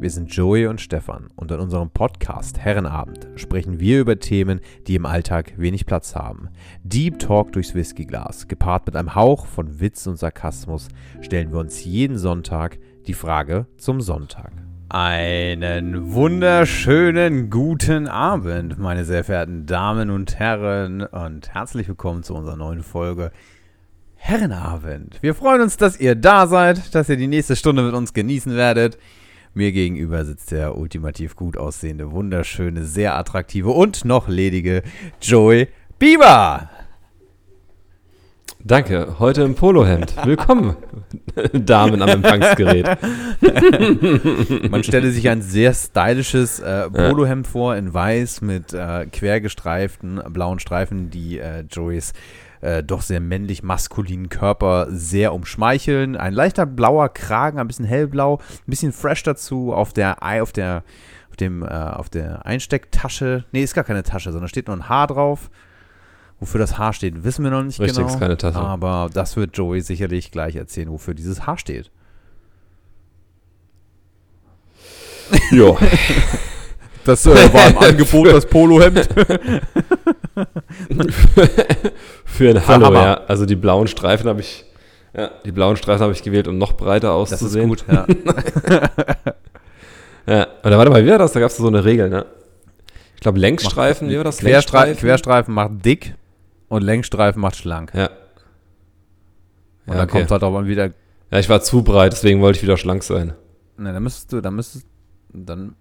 Wir sind Joey und Stefan und in unserem Podcast Herrenabend sprechen wir über Themen, die im Alltag wenig Platz haben. Deep Talk durchs Whiskyglas, gepaart mit einem Hauch von Witz und Sarkasmus, stellen wir uns jeden Sonntag die Frage zum Sonntag. Einen wunderschönen guten Abend, meine sehr verehrten Damen und Herren, und herzlich willkommen zu unserer neuen Folge Herrenabend. Wir freuen uns, dass ihr da seid, dass ihr die nächste Stunde mit uns genießen werdet. Mir gegenüber sitzt der ultimativ gut aussehende, wunderschöne, sehr attraktive und noch ledige Joey Bieber. Danke, heute im Polohemd. Willkommen, Damen am Empfangsgerät. Man stelle sich ein sehr stylisches äh, Polohemd vor in weiß mit äh, quergestreiften blauen Streifen, die äh, Joeys äh, doch sehr männlich-maskulinen Körper sehr umschmeicheln. Ein leichter blauer Kragen, ein bisschen hellblau, ein bisschen fresh dazu auf der auf der auf dem äh, auf der Einstecktasche. Nee, ist gar keine Tasche, sondern steht nur ein Haar drauf. Wofür das Haar steht, wissen wir noch nicht Richtig, genau. ist keine Tasche. Aber das wird Joey sicherlich gleich erzählen, wofür dieses Haar steht. Jo. Das äh, war im Angebot, das Polohemd. Für ein Hallo, Hammer. ja. Also die blauen Streifen habe ich, ja, die blauen Streifen habe ich gewählt, um noch breiter Das ist auszusehen. gut, ja. Ja. Oder warte mal, wie war das? Da gab es so eine Regel, ne? Ich glaube Längsstreifen, wie war das? Querstreifen, Querstreifen macht dick und Längsstreifen macht schlank. Ja. Und Ja, dann okay. kommt halt auch mal wieder. ja, ich war zu breit, deswegen wollte ich wieder schlank sein. Ne, dann müsstest du, dann müsstest dann.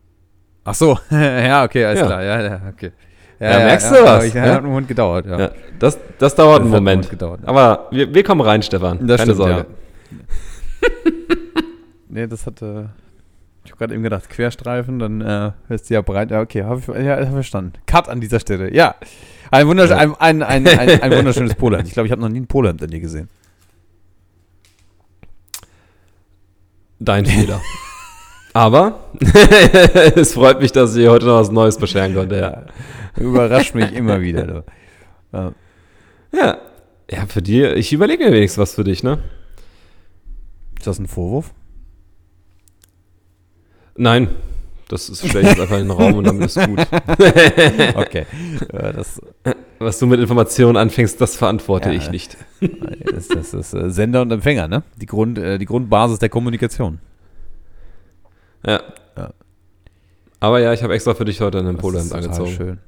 Ach so, ja, okay, alles Ja. klar, ja, ja, okay. Ja, merkst du was, Ich, ja? hat einen Moment gedauert, ja. Ja, das, das dauert Das einen einen Moment. Moment gedauert. Aber wir, wir kommen rein, Stefan. Das Keine stimmt, Sorge. ja. Nee, das hat, äh, ich habe gerade eben gedacht, Querstreifen, dann äh, ist die ja breit. Ja, okay, habe ich ja, hab verstanden. Cut an dieser Stelle, ja. Ein, wundersch Ja. ein, ein, ein, ein, ein wunderschönes Polohemd. Ich glaube, ich habe noch nie ein Polohemd an dir gesehen. Dein Fehler. Aber es freut mich, dass ich heute noch was Neues bescheren konnte. Ja. Überrascht mich immer wieder. Ja. ja. Ja, für die, ich überlege mir wenigstens was für dich, ne? Ist das ein Vorwurf? Nein, das ist stelle ich jetzt einfach in den Raum und damit ist gut. Okay. Ja, das, Was du mit Informationen anfängst, das verantworte Ja. ich nicht. das, das ist äh, Sender und Empfänger, ne? Die, Grund, äh, die Grundbasis der Kommunikation. Ja. Ja. Aber ja, ich habe extra für dich heute einen Das Polohemd angezogen. schön.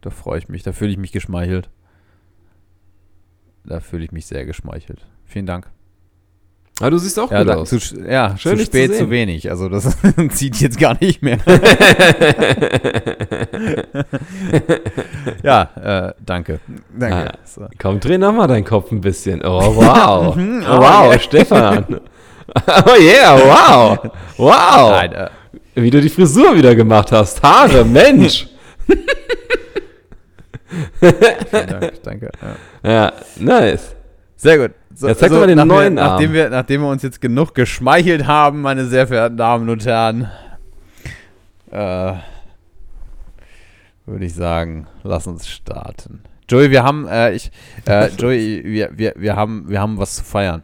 Da freue ich mich. Da fühle ich mich geschmeichelt. Da fühle ich mich sehr geschmeichelt. Vielen Dank. Aber du siehst auch Ja, gut da, aus. zu, ja Schön, zu zu spät, zu, sehen. wenig. Also das zieht jetzt gar nicht mehr. ja, äh, danke. Danke. Ah. So. Komm, dreh nochmal deinen Kopf ein bisschen. Oh, wow. Mhm, oh, wow. Stefan. Oh yeah, wow. Wow. Nein, äh, Wie du die Frisur wieder gemacht hast. Haare, Mensch. Dank, danke. Ja. Ja, nice. Sehr gut. So, Jetzt zeig doch mal den nachdem- neuen nachdem Arm. wir, nachdem wir uns jetzt genug geschmeichelt haben, meine sehr verehrten Damen und Herren, äh, würde ich sagen, lass uns starten. Joey, wir haben, äh, ich, äh, Joey, wir, wir, wir haben, wir haben was zu feiern.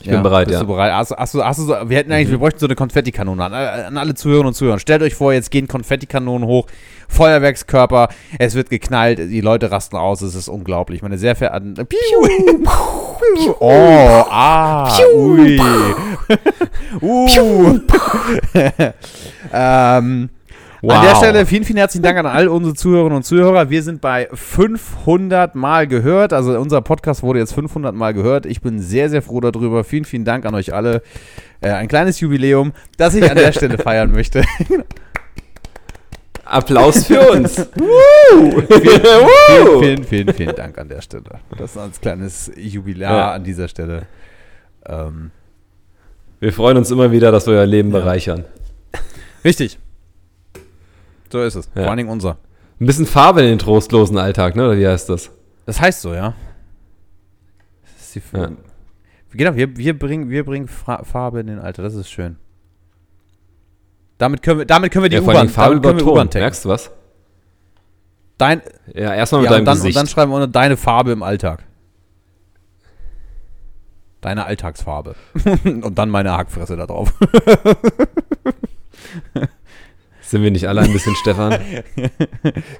Ich bin bereit, bist ja. Du bereit? Hast, hast, hast so, wir hätten eigentlich, wir bräuchten so eine Konfettikanone an, an alle Zuhörerinnen und Zuhörer. Stellt euch vor, jetzt gehen Konfettikanonen hoch, Feuerwerkskörper, es wird geknallt, die Leute rasten aus, es ist unglaublich. Meine sehr verehrten. Piu, piu, oh, ah, ui. uh. ähm, An der Stelle vielen, vielen herzlichen Dank an all unsere Zuhörerinnen und Zuhörer. Wir sind bei 500 Mal gehört. Also unser Podcast wurde jetzt 500 Mal gehört. Ich bin sehr, sehr froh darüber. Vielen, vielen Dank an euch alle. Äh, ein kleines Jubiläum, das ich an der Stelle feiern möchte. Applaus für uns. vielen, vielen, vielen, vielen Dank an der Stelle. Das ist ein kleines Jubiläum Ja. an dieser Stelle. Ähm, Wir freuen uns immer wieder, dass wir euer Leben Ja. bereichern. richtig. So ist es. Ja. Vor allen Dingen unser. Ein bisschen Farbe in den trostlosen Alltag, ne? Oder wie heißt das? Das heißt so, ja. Das Ja. Genau, wir, wir bringen, wir bringen Fra Farbe in den Alter, das ist schön. Damit können wir, damit können wir die ja, U-Bahn Farbe über Ton. Merkst du was? Dein, Ja, erstmal mit ja, und, deinem dann, und dann schreiben wir unter deine Farbe im Alltag. Deine Alltagsfarbe. Und dann meine Hackfresse da drauf. Sind wir nicht alle ein bisschen Stefan?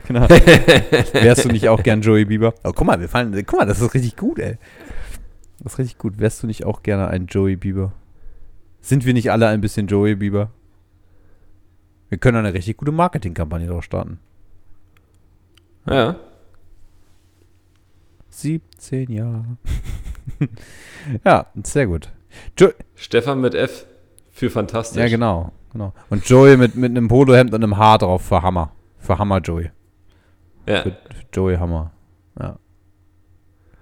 genau. Wärst du nicht auch gern Joey Bieber? Oh, guck mal, wir fallen, guck mal, das ist richtig gut, ey. Das ist richtig gut. Wärst du nicht auch gerne ein Joey Bieber? Sind wir nicht alle ein bisschen Joey Bieber? Wir können eine richtig gute Marketingkampagne drauf starten. Ja. 17 Jahre. ja, sehr gut. Jo Stefan mit F für fantastisch. ja, genau, genau. Und Joey mit, mit einem Polohemd und einem Haar drauf für Hammer. Für Hammer Joey. Ja. Für, für Joey Hammer. Ja.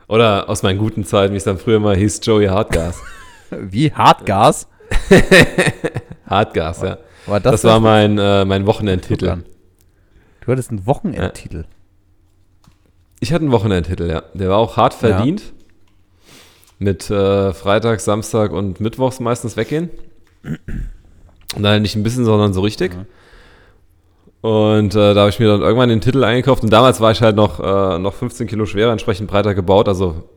Oder aus meinen guten Zeiten, wie es dann früher mal hieß, Joey Hartgas. Wie? Hartgas? Hartgas, ja. War Das, war mein, äh, mein Wochenendtitel. Du hattest einen Wochenendtitel. Ich hatte einen Wochenendtitel, ja. Der war auch hart verdient. Mit äh, Freitag, Samstag und Mittwochs meistens weggehen. Und dann nicht ein bisschen, sondern so richtig. Und äh, da habe ich mir dann irgendwann den Titel eingekauft. Und damals war ich halt noch, äh, noch 15 Kilo schwerer, entsprechend breiter gebaut. Also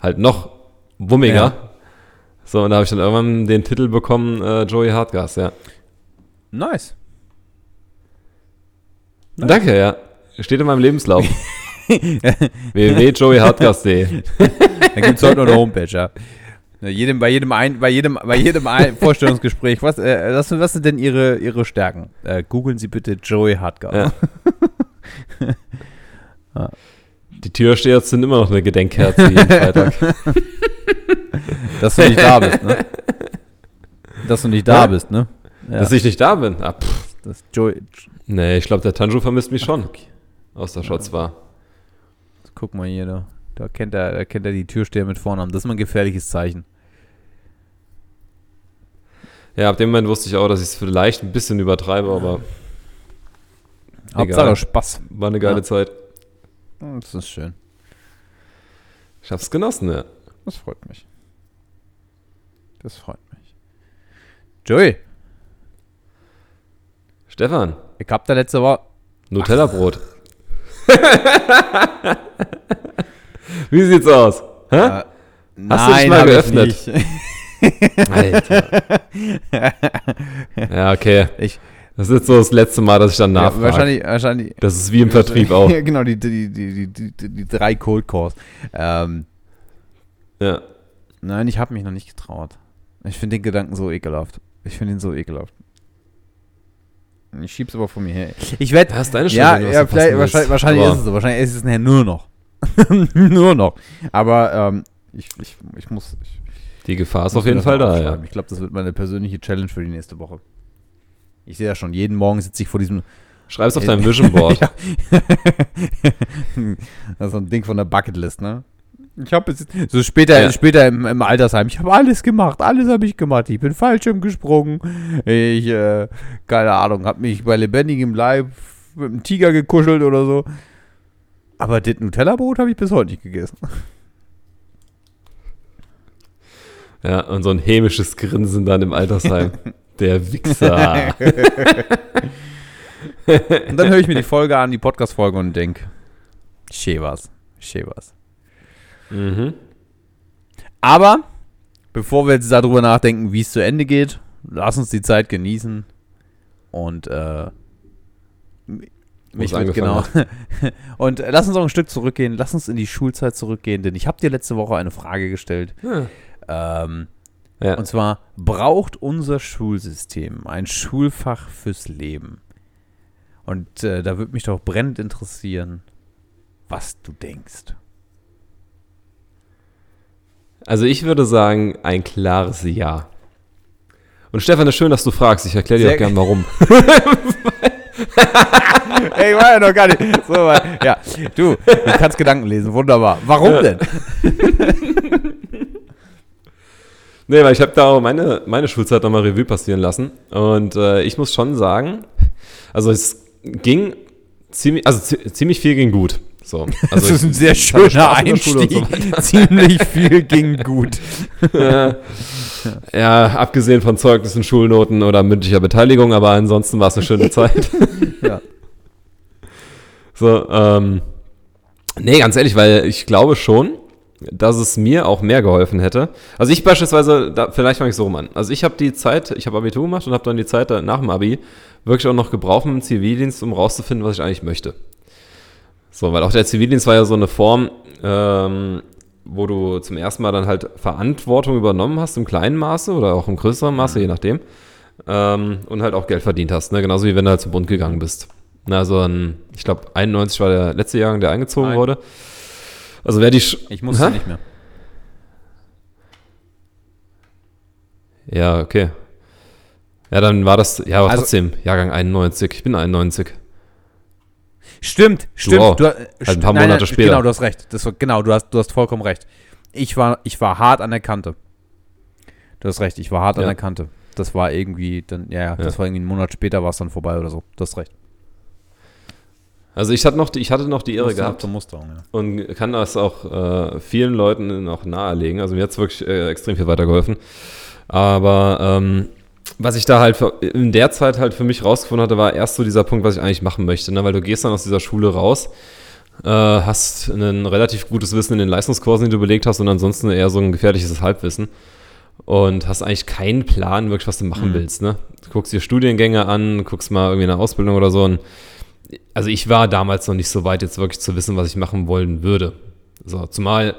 halt noch wummiger. Ja. So, und da habe ich dann irgendwann den Titel bekommen, äh, Joey Hartgas, ja. Nice. Danke, ja. Steht in meinem Lebenslauf. www.joeyhartgas.de Da gibt es heute noch eine Homepage, ja. Ja, Jedem, bei jedem ein, bei jedem, bei jedem Vorstellungsgespräch, was, äh, was, was sind denn Ihre, Ihre Stärken? Äh, googeln Sie bitte Joey Hartgas. Ja. Die Türsteher sind immer noch eine Gedenkkerze jeden Freitag. Dass du nicht da bist, ne? Dass du nicht da Hä? bist, ne? Ja, Dass ich nicht da bin. Ah, pff. das Joey, Nee, ich glaube, der Tanju vermisst mich schon. Aus der Shots war. guck mal hier, da, da kennt er, da kennt er die Türsteher mit Vornamen. Das ist mal ein gefährliches Zeichen. Ja, ab dem Moment wusste ich auch, dass ich es vielleicht ein bisschen übertreibe, aber Hauptsache Egal. Spaß. war eine geile Ja. Zeit. Das ist schön. Ich hab's genossen, ja. Das freut mich. Das freut mich. Joey, Stefan, ich hab da letzte Woche. Nutella-Brot. Wie sieht's aus? Hä? Äh, Hast du dich mal geöffnet? Alter. ja, okay. Ich- das ist so das letzte Mal, dass ich dann Ja, nachfrage. wahrscheinlich, wahrscheinlich. das ist wie im Vertrieb auch. Ja, genau, die, die, die, die, die, die drei Cold Calls. Ähm, Ja. nein, ich habe mich noch nicht getraut. Ich finde den Gedanken so ekelhaft. Ich finde ihn so ekelhaft. Ich schieb's aber von mir her. Ich werde. Das ist deine Schuld, Ja, ja vielleicht, wahrscheinlich, wahrscheinlich ist es so. Wahrscheinlich ist es nachher nur noch. nur noch. Aber ähm, ich, ich, ich muss. Ich, Die Gefahr ist auf jeden Fall da, ja. Ich glaube, das wird meine persönliche Challenge für die nächste Woche. Ich sehe ja schon, jeden Morgen sitze ich vor diesem Schreib's auf deinem Vision Board. Das ist so ein Ding von der Bucketlist, ne? Ich habe so später, Ja. später im, im Altersheim, ich habe alles gemacht, alles habe ich gemacht. Ich bin Fallschirm gesprungen, ich, äh, keine Ahnung, habe mich bei lebendigem Leib mit einem Tiger gekuschelt oder so. Aber das Nutella-Brot habe ich bis heute nicht gegessen. Ja, und so ein hämisches Grinsen dann im Altersheim. Der Wichser. Und dann höre ich mir die Folge an, die Podcast-Folge und denke, schön was, schön was. mhm. Aber bevor wir jetzt darüber nachdenken, wie es zu Ende geht, lass uns die Zeit genießen und äh, mich angefangen genau. und äh, lass uns auch ein Stück zurückgehen, lass uns in die Schulzeit zurückgehen, denn ich habe dir letzte Woche eine Frage gestellt. Ja. Ähm, Ja. und zwar, braucht unser Schulsystem ein Schulfach fürs Leben? Und äh, da würde mich doch brennend interessieren, was du denkst. Also ich würde sagen, ein klares Ja. Und Stefan, ist schön, dass du fragst. Ich erkläre dir Sehr auch gern, warum. Ey, war ja noch gar nicht. So, ja, du, du kannst Gedanken lesen, wunderbar. Warum denn? Nee, weil ich habe da auch meine, meine Schulzeit nochmal Revue passieren lassen. Und äh, ich muss schon sagen, also es ging ziemlich, also zi ziemlich viel ging gut. So, also Das ist ein sehr schöner und so Einstieg. Ziemlich viel ging gut. ja, ja, abgesehen von Zeugnissen, Schulnoten oder mündlicher Beteiligung, aber ansonsten war es eine schöne Zeit. Ja. So, ähm, nee, ganz ehrlich, weil ich glaube schon, dass es mir auch mehr geholfen hätte. Also ich beispielsweise, da, vielleicht fange ich so rum an. Also ich habe die Zeit, ich habe Abitur gemacht und habe dann die Zeit nach dem Abi wirklich auch noch gebraucht im Zivildienst, um rauszufinden, was ich eigentlich möchte. So, weil auch der Zivildienst war ja so eine Form, ähm, wo du zum ersten Mal dann halt Verantwortung übernommen hast im kleinen Maße oder auch im größeren Maße, je nachdem. Ähm, und halt auch Geld verdient hast, ne? genauso wie wenn du halt zum Bund gegangen bist. Na, also ein, ich glaube 91 war der letzte Jahrgang, der eingezogen Nein. wurde. Also wer die. Sch ich musste nicht mehr. Ja, okay. Ja, dann war das, ja, aber also, trotzdem, Jahrgang 91. Ich bin 91. Stimmt, stimmt. Du, halt ein paar Monate nein, nein, später. Genau, du hast recht. Das war, genau, du hast, du hast vollkommen recht. Ich war, ich war hart an der Kante. Du hast recht, ich war hart ja. an der Kante. Das war irgendwie, dann, ja, ja, das war irgendwie einen Monat später war es dann vorbei oder so. Du hast recht. Also ich hatte noch die, ich hatte noch die Ehre gehabt Musterung, ja. und kann das auch äh, vielen Leuten auch nahelegen. Also mir hat es wirklich äh, extrem viel weitergeholfen. Aber ähm, was ich da halt für, in der Zeit halt für mich rausgefunden hatte, war erst so dieser Punkt, was ich eigentlich machen möchte. Ne? Weil du gehst dann aus dieser Schule raus, äh, hast ein relativ gutes Wissen in den Leistungskursen, die du belegt hast und ansonsten eher so ein gefährliches Halbwissen. Und hast eigentlich keinen Plan, wirklich, was du machen mhm. willst. Ne? Du guckst dir Studiengänge an, guckst mal irgendwie eine Ausbildung oder so und also ich war damals noch nicht so weit, jetzt wirklich zu wissen, was ich machen wollen würde. So, zumal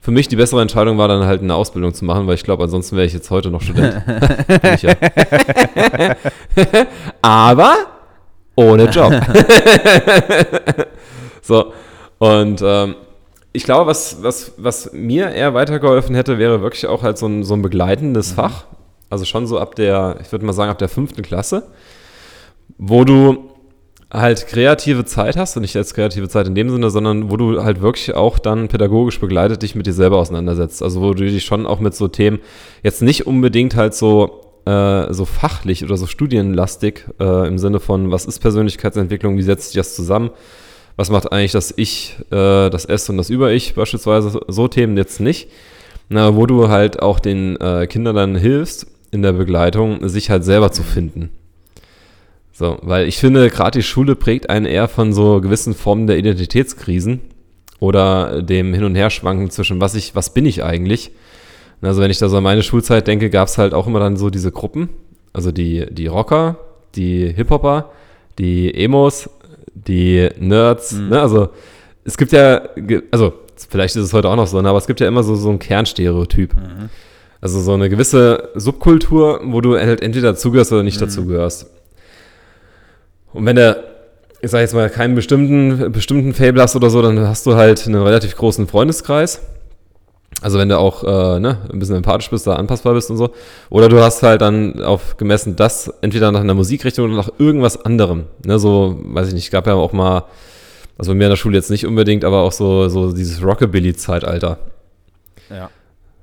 für mich die bessere Entscheidung war dann halt eine Ausbildung zu machen, weil ich glaube, ansonsten wäre ich jetzt heute noch Student. Aber ohne Job. so, und ähm, ich glaube, was, was, was mir eher weitergeholfen hätte, wäre wirklich auch halt so ein, so ein begleitendes mhm. Fach. Also schon so ab der, ich würde mal sagen, ab der fünften Klasse, wo du halt kreative Zeit hast und nicht als kreative Zeit in dem Sinne, sondern wo du halt wirklich auch dann pädagogisch begleitet dich mit dir selber auseinandersetzt. Also wo du dich schon auch mit so Themen jetzt nicht unbedingt halt so äh, so fachlich oder so studienlastig äh, im Sinne von, was ist Persönlichkeitsentwicklung, wie setzt sich das zusammen, was macht eigentlich das Ich, äh, das S und das Über-Ich beispielsweise, so, Themen jetzt nicht, na, wo du halt auch den äh, Kindern dann hilfst in der Begleitung, sich halt selber zu finden. So, weil ich finde, gerade die Schule prägt einen eher von so gewissen Formen der Identitätskrisen oder dem Hin- und Herschwanken zwischen was ich, was bin ich eigentlich. Also wenn ich da so an meine Schulzeit denke, gab es halt auch immer dann so diese Gruppen, also die, die Rocker, die Hip-Hopper, die Emos, die Nerds, mhm. ne? also es gibt ja, also vielleicht ist es heute auch noch so, ne? aber es gibt ja immer so, so ein Kernstereotyp. Mhm. Also so eine gewisse Subkultur, wo du halt entweder dazugehörst oder nicht mhm. dazugehörst. Und wenn du, ich sag jetzt mal, keinen bestimmten, bestimmten Fable hast oder so, dann hast du halt einen relativ großen Freundeskreis. Also wenn du auch äh, ne, ein bisschen empathisch bist, da anpassbar bist und so. Oder du hast halt dann auf gemessen das entweder nach einer Musikrichtung oder nach irgendwas anderem. Ne, so, weiß ich nicht, gab ja auch mal, also bei mir in der Schule jetzt nicht unbedingt, aber auch so, so dieses Rockabilly-Zeitalter. Ja.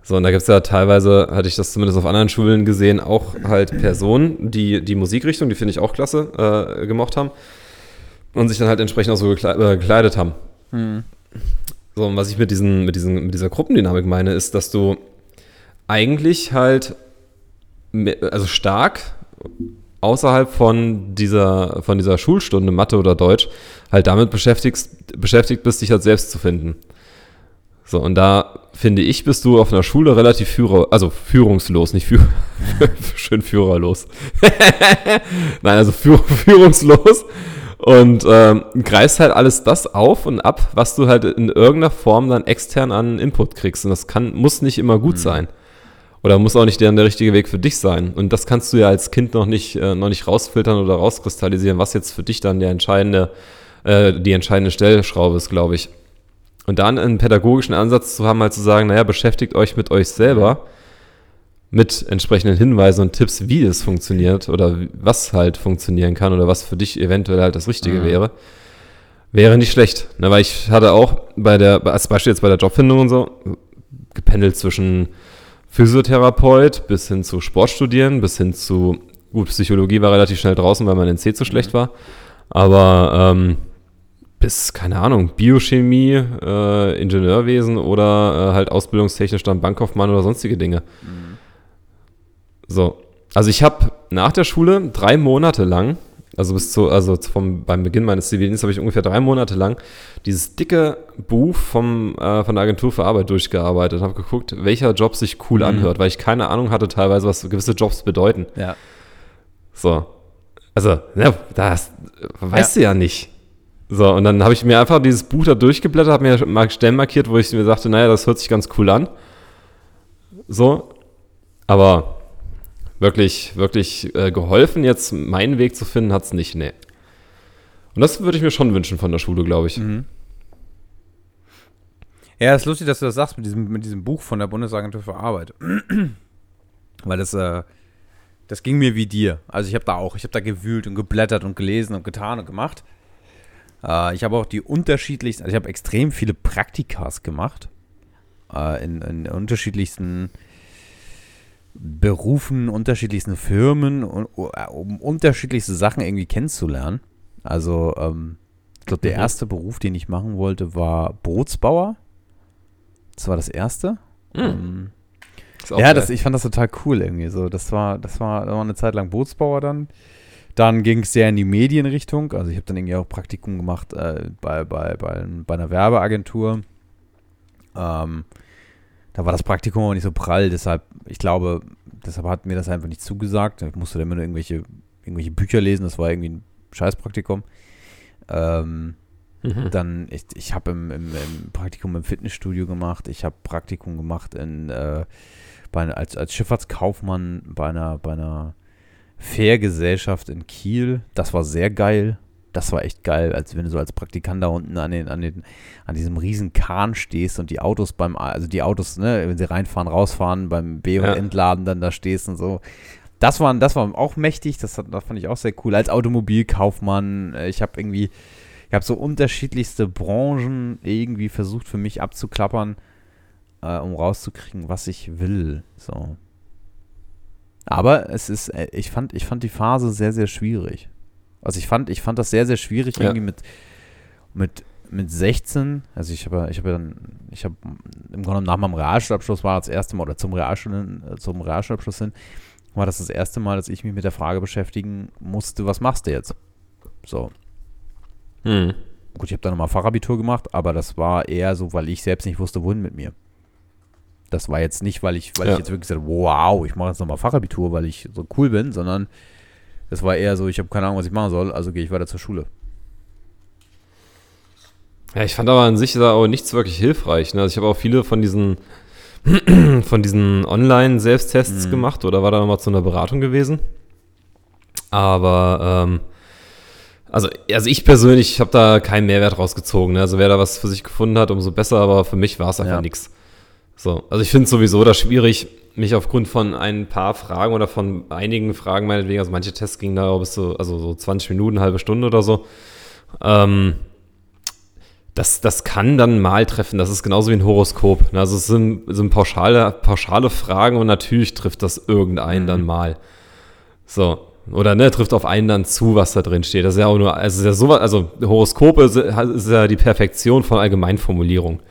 So, und da gibt es ja teilweise, hatte ich das zumindest auf anderen Schulen gesehen, auch halt Personen, die die Musikrichtung, die finde ich auch klasse, äh, gemocht haben und sich dann halt entsprechend auch so äh, gekleidet haben. Mhm. So, und was ich mit, diesen, mit, diesen, mit dieser Gruppendynamik meine, ist, dass du eigentlich halt, also stark außerhalb von dieser, von dieser Schulstunde Mathe oder Deutsch halt damit beschäftigst, beschäftigt bist, dich halt selbst zu finden. So, und da finde ich, bist du auf einer Schule relativ führer, also führungslos, nicht führ schön führerlos. Nein, also führ führungslos und ähm, greifst halt alles das auf und ab, was du halt in irgendeiner Form dann extern an Input kriegst. Und das kann, muss nicht immer gut mhm. sein. Oder muss auch nicht der, der richtige Weg für dich sein. Und das kannst du ja als Kind noch nicht, äh, noch nicht rausfiltern oder rauskristallisieren, was jetzt für dich dann der entscheidende, äh, die entscheidende Stellschraube ist, glaube ich. Und dann einen pädagogischen Ansatz zu haben, halt zu sagen, naja, beschäftigt euch mit euch selber, mit entsprechenden Hinweisen und Tipps, wie es funktioniert oder was halt funktionieren kann oder was für dich eventuell halt das Richtige mhm. wäre, wäre nicht schlecht. Na, weil ich hatte auch bei der, als Beispiel jetzt bei der Jobfindung und so, gependelt zwischen Physiotherapeut bis hin zu Sportstudieren, bis hin zu, gut, Psychologie war relativ schnell draußen, weil mein NC zu schlecht mhm. war. Aber ähm, bis, keine Ahnung, Biochemie, äh, Ingenieurwesen oder äh, halt ausbildungstechnisch dann Bankkaufmann oder sonstige Dinge. Mhm. So. Also ich habe nach der Schule drei Monate lang Also bis zu, also vom, beim Beginn meines Zivildienstes habe ich ungefähr drei Monate lang dieses dicke Buch vom, äh, von der Agentur für Arbeit durchgearbeitet und habe geguckt, welcher Job sich cool mhm. anhört, weil ich keine Ahnung hatte teilweise, was gewisse Jobs bedeuten. Ja. So. Also, ja, das weißt ja. du ja nicht. So, und dann habe ich mir einfach dieses Buch da durchgeblättert, habe mir mal Stellen markiert, wo ich mir sagte, naja, das hört sich ganz cool an. So. Aber wirklich, wirklich äh, geholfen, jetzt meinen Weg zu finden, hat es nicht, nee. Und das würde ich mir schon wünschen von der Schule, glaube ich. Mhm. Ja, ist lustig, dass du das sagst mit diesem, mit diesem Buch von der Bundesagentur für Arbeit. Weil das, äh, das ging mir wie dir. Also ich habe da auch, ich habe da gewühlt und geblättert und gelesen und getan und gemacht. Äh, ich habe auch die unterschiedlichsten, also ich habe extrem viele Praktikas gemacht. Äh, in, in unterschiedlichsten Berufen, unterschiedlichsten Firmen, um, um unterschiedlichste Sachen irgendwie kennenzulernen. Also, ähm, ich glaube, der mhm. erste Beruf, den ich machen wollte, war Bootsbauer. Das war das erste. Mhm. Ähm, ja, das, ich fand das total cool irgendwie. So, das war, das war, das war eine Zeit lang Bootsbauer dann. Dann ging es sehr in die Medienrichtung. Also ich habe dann irgendwie auch Praktikum gemacht äh, bei, bei, bei, bei einer Werbeagentur. Ähm, da war das Praktikum auch nicht so prall, deshalb, ich glaube, deshalb hat mir das einfach nicht zugesagt. Ich musste dann immer nur irgendwelche, irgendwelche Bücher lesen, das war irgendwie ein Scheißpraktikum. Ähm, mhm. Dann, ich, ich habe im, im, im, Praktikum im Fitnessstudio gemacht, ich habe Praktikum gemacht in, äh, bei, als, als Schifffahrtskaufmann bei einer, bei einer Fährgesellschaft in Kiel. Das war sehr geil das war echt geil, als wenn du so als Praktikant da unten an, den, an, den, an diesem riesen Kahn stehst und die Autos beim, also die Autos, ne, wenn sie reinfahren, rausfahren, beim B- und ja. Entladen dann da stehst und so. Das war, das war auch mächtig, das, das fand ich auch sehr cool. Als Automobilkaufmann, äh, ich habe irgendwie, ich habe so unterschiedlichste Branchen irgendwie versucht für mich abzuklappern, äh, um rauszukriegen, was ich will. So. Aber es ist, äh, ich fand, ich fand die Phase sehr, sehr schwierig. Also ich fand, ich fand das sehr, sehr schwierig, ja. irgendwie mit, mit, mit 16. Also ich habe ich habe dann, ich habe im Grunde nach meinem Realschulabschluss war das erste Mal, oder zum, Realschul, zum Realschulabschluss hin, war das das erste Mal, dass ich mich mit der Frage beschäftigen musste, was machst du jetzt? So. Hm. Gut, ich habe dann nochmal Fachabitur gemacht, aber das war eher so, weil ich selbst nicht wusste, wohin mit mir. Das war jetzt nicht, weil ich, weil ja. ich jetzt wirklich gesagt wow, ich mache jetzt nochmal Fachabitur, weil ich so cool bin, sondern das war eher so, ich habe keine Ahnung, was ich machen soll, also gehe ich weiter zur Schule. Ja, ich fand aber an sich da auch nichts wirklich hilfreich. Ne? Also ich habe auch viele von diesen von diesen Online-Selbsttests mhm. gemacht oder war da mal zu einer Beratung gewesen. Aber ähm, also, also ich persönlich habe da keinen Mehrwert rausgezogen. Ne? Also wer da was für sich gefunden hat, umso besser, aber für mich war es einfach ja. nichts. So, also ich finde es sowieso da schwierig, mich aufgrund von ein paar Fragen oder von einigen Fragen meinetwegen, also manche Tests gingen da bis so, also so 20 Minuten, halbe Stunde oder so. Ähm, das, das kann dann mal treffen. Das ist genauso wie ein Horoskop. Also es sind, sind pauschale, pauschale Fragen und natürlich trifft das irgendeinen mhm. dann mal. So. Oder ne, trifft auf einen dann zu, was da drin steht. Das ist ja auch nur, also ist ja sowas, also Horoskope ist, ist ja die Perfektion von Allgemeinformulierung.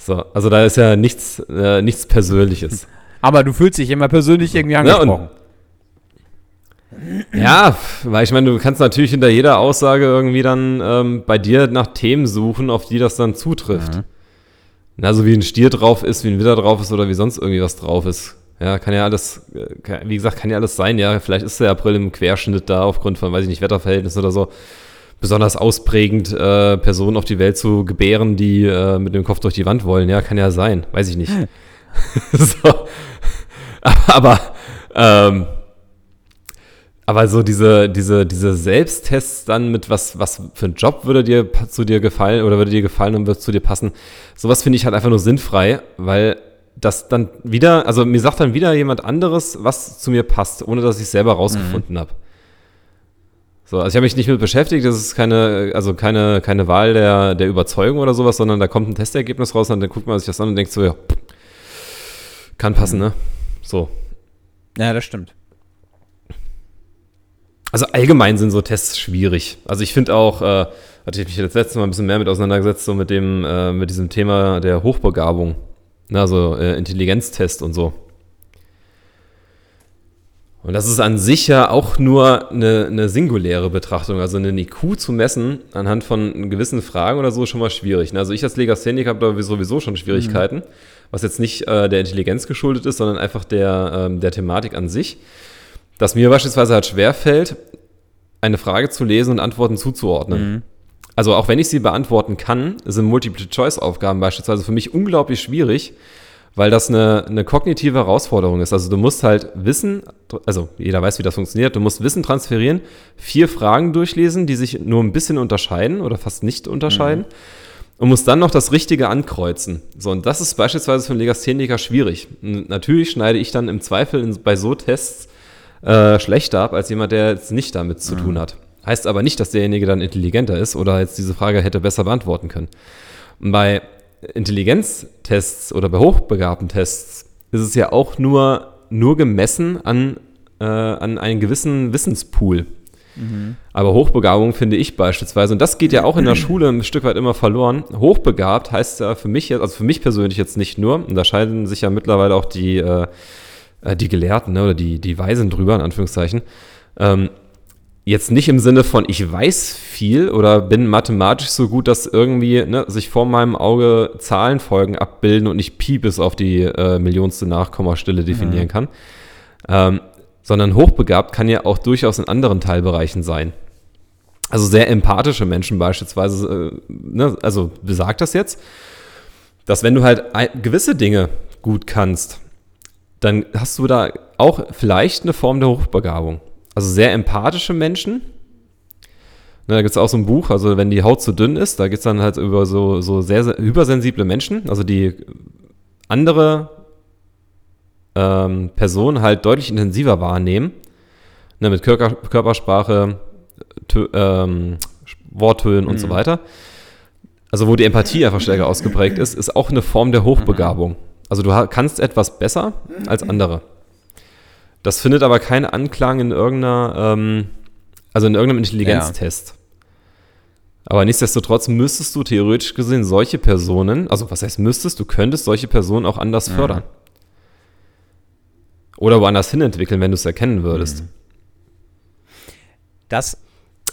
So, also da ist ja nichts, äh, nichts Persönliches. Aber du fühlst dich immer persönlich irgendwie angesprochen. Ja, ja weil ich meine, du kannst natürlich hinter jeder Aussage irgendwie dann ähm, bei dir nach Themen suchen, auf die das dann zutrifft. Mhm. Also wie ein Stier drauf ist, wie ein Widder drauf ist oder wie sonst irgendwie was drauf ist. Ja, kann ja alles, äh, wie gesagt, kann ja alles sein. Ja, vielleicht ist der April im Querschnitt da aufgrund von, weiß ich nicht, Wetterverhältnissen oder so besonders ausprägend, äh, Personen auf die Welt zu gebären, die äh, mit dem Kopf durch die Wand wollen. Ja, kann ja sein. Weiß ich nicht. so. Aber, ähm, aber so diese, diese, diese Selbsttests dann mit was, was für ein Job würde dir zu dir gefallen oder würde dir gefallen und würde zu dir passen, sowas finde ich halt einfach nur sinnfrei, weil das dann wieder, also mir sagt dann wieder jemand anderes, was zu mir passt, ohne dass ich es selber rausgefunden mhm. habe. So, also ich habe mich nicht mit beschäftigt, das ist keine, also keine, keine Wahl der, der Überzeugung oder sowas, sondern da kommt ein Testergebnis raus und dann guckt man sich das an und denkt so, ja, kann passen, ne? So. Ja, das stimmt. Also allgemein sind so Tests schwierig. Also ich finde auch, äh, hatte ich mich das letzte Mal ein bisschen mehr mit auseinandergesetzt, so mit dem, äh, mit diesem Thema der Hochbegabung. Ne, also äh, Intelligenztest und so. Und das ist an sich ja auch nur eine, eine singuläre Betrachtung. Also eine IQ zu messen anhand von gewissen Fragen oder so schon mal schwierig. Also ich als Legastheniker habe da sowieso schon Schwierigkeiten, mhm. was jetzt nicht äh, der Intelligenz geschuldet ist, sondern einfach der, ähm, der Thematik an sich. Dass mir beispielsweise halt schwerfällt, eine Frage zu lesen und Antworten zuzuordnen. Mhm. Also auch wenn ich sie beantworten kann, sind Multiple-Choice-Aufgaben beispielsweise für mich unglaublich schwierig, weil das eine, eine kognitive Herausforderung ist. Also du musst halt Wissen, also jeder weiß, wie das funktioniert, du musst Wissen transferieren, vier Fragen durchlesen, die sich nur ein bisschen unterscheiden oder fast nicht unterscheiden. Mhm. Und musst dann noch das Richtige ankreuzen. So, und das ist beispielsweise für einen Legastheniker schwierig. Und natürlich schneide ich dann im Zweifel in, bei so Tests äh, schlechter ab als jemand, der jetzt nicht damit zu mhm. tun hat. Heißt aber nicht, dass derjenige dann intelligenter ist oder jetzt diese Frage hätte besser beantworten können. Und bei Intelligenztests oder bei hochbegabten Tests ist es ja auch nur, nur gemessen an, äh, an einen gewissen Wissenspool. Mhm. Aber Hochbegabung finde ich beispielsweise, und das geht ja auch in der Schule ein Stück weit immer verloren. Hochbegabt heißt ja für mich, also für mich persönlich jetzt nicht nur, und da scheiden sich ja mittlerweile auch die, äh, äh die Gelehrten ne, oder die, die Weisen drüber, in Anführungszeichen. Ähm, Jetzt nicht im Sinne von, ich weiß viel oder bin mathematisch so gut, dass irgendwie ne, sich vor meinem Auge Zahlenfolgen abbilden und ich Pi bis auf die äh, millionste Nachkommastelle definieren mhm. kann. Ähm, sondern hochbegabt kann ja auch durchaus in anderen Teilbereichen sein. Also sehr empathische Menschen beispielsweise, äh, ne, also besagt das jetzt, dass wenn du halt gewisse Dinge gut kannst, dann hast du da auch vielleicht eine Form der Hochbegabung also sehr empathische Menschen. Ne, da gibt es auch so ein Buch, also wenn die Haut zu dünn ist, da geht es dann halt über so, so sehr, sehr übersensible Menschen, also die andere ähm, Personen halt deutlich intensiver wahrnehmen. Ne, mit Körper, Körpersprache, tö, ähm, Worttönen und mhm. so weiter. Also wo die Empathie einfach stärker ausgeprägt ist, ist auch eine Form der Hochbegabung. Also du kannst etwas besser als andere. Das findet aber keinen Anklang in irgendeiner, ähm, also in irgendeinem Intelligenztest. Ja. Aber nichtsdestotrotz müsstest du theoretisch gesehen solche Personen, also was heißt müsstest, du könntest solche Personen auch anders mhm. fördern. Oder woanders hin entwickeln, wenn du es erkennen würdest. Mhm. Das.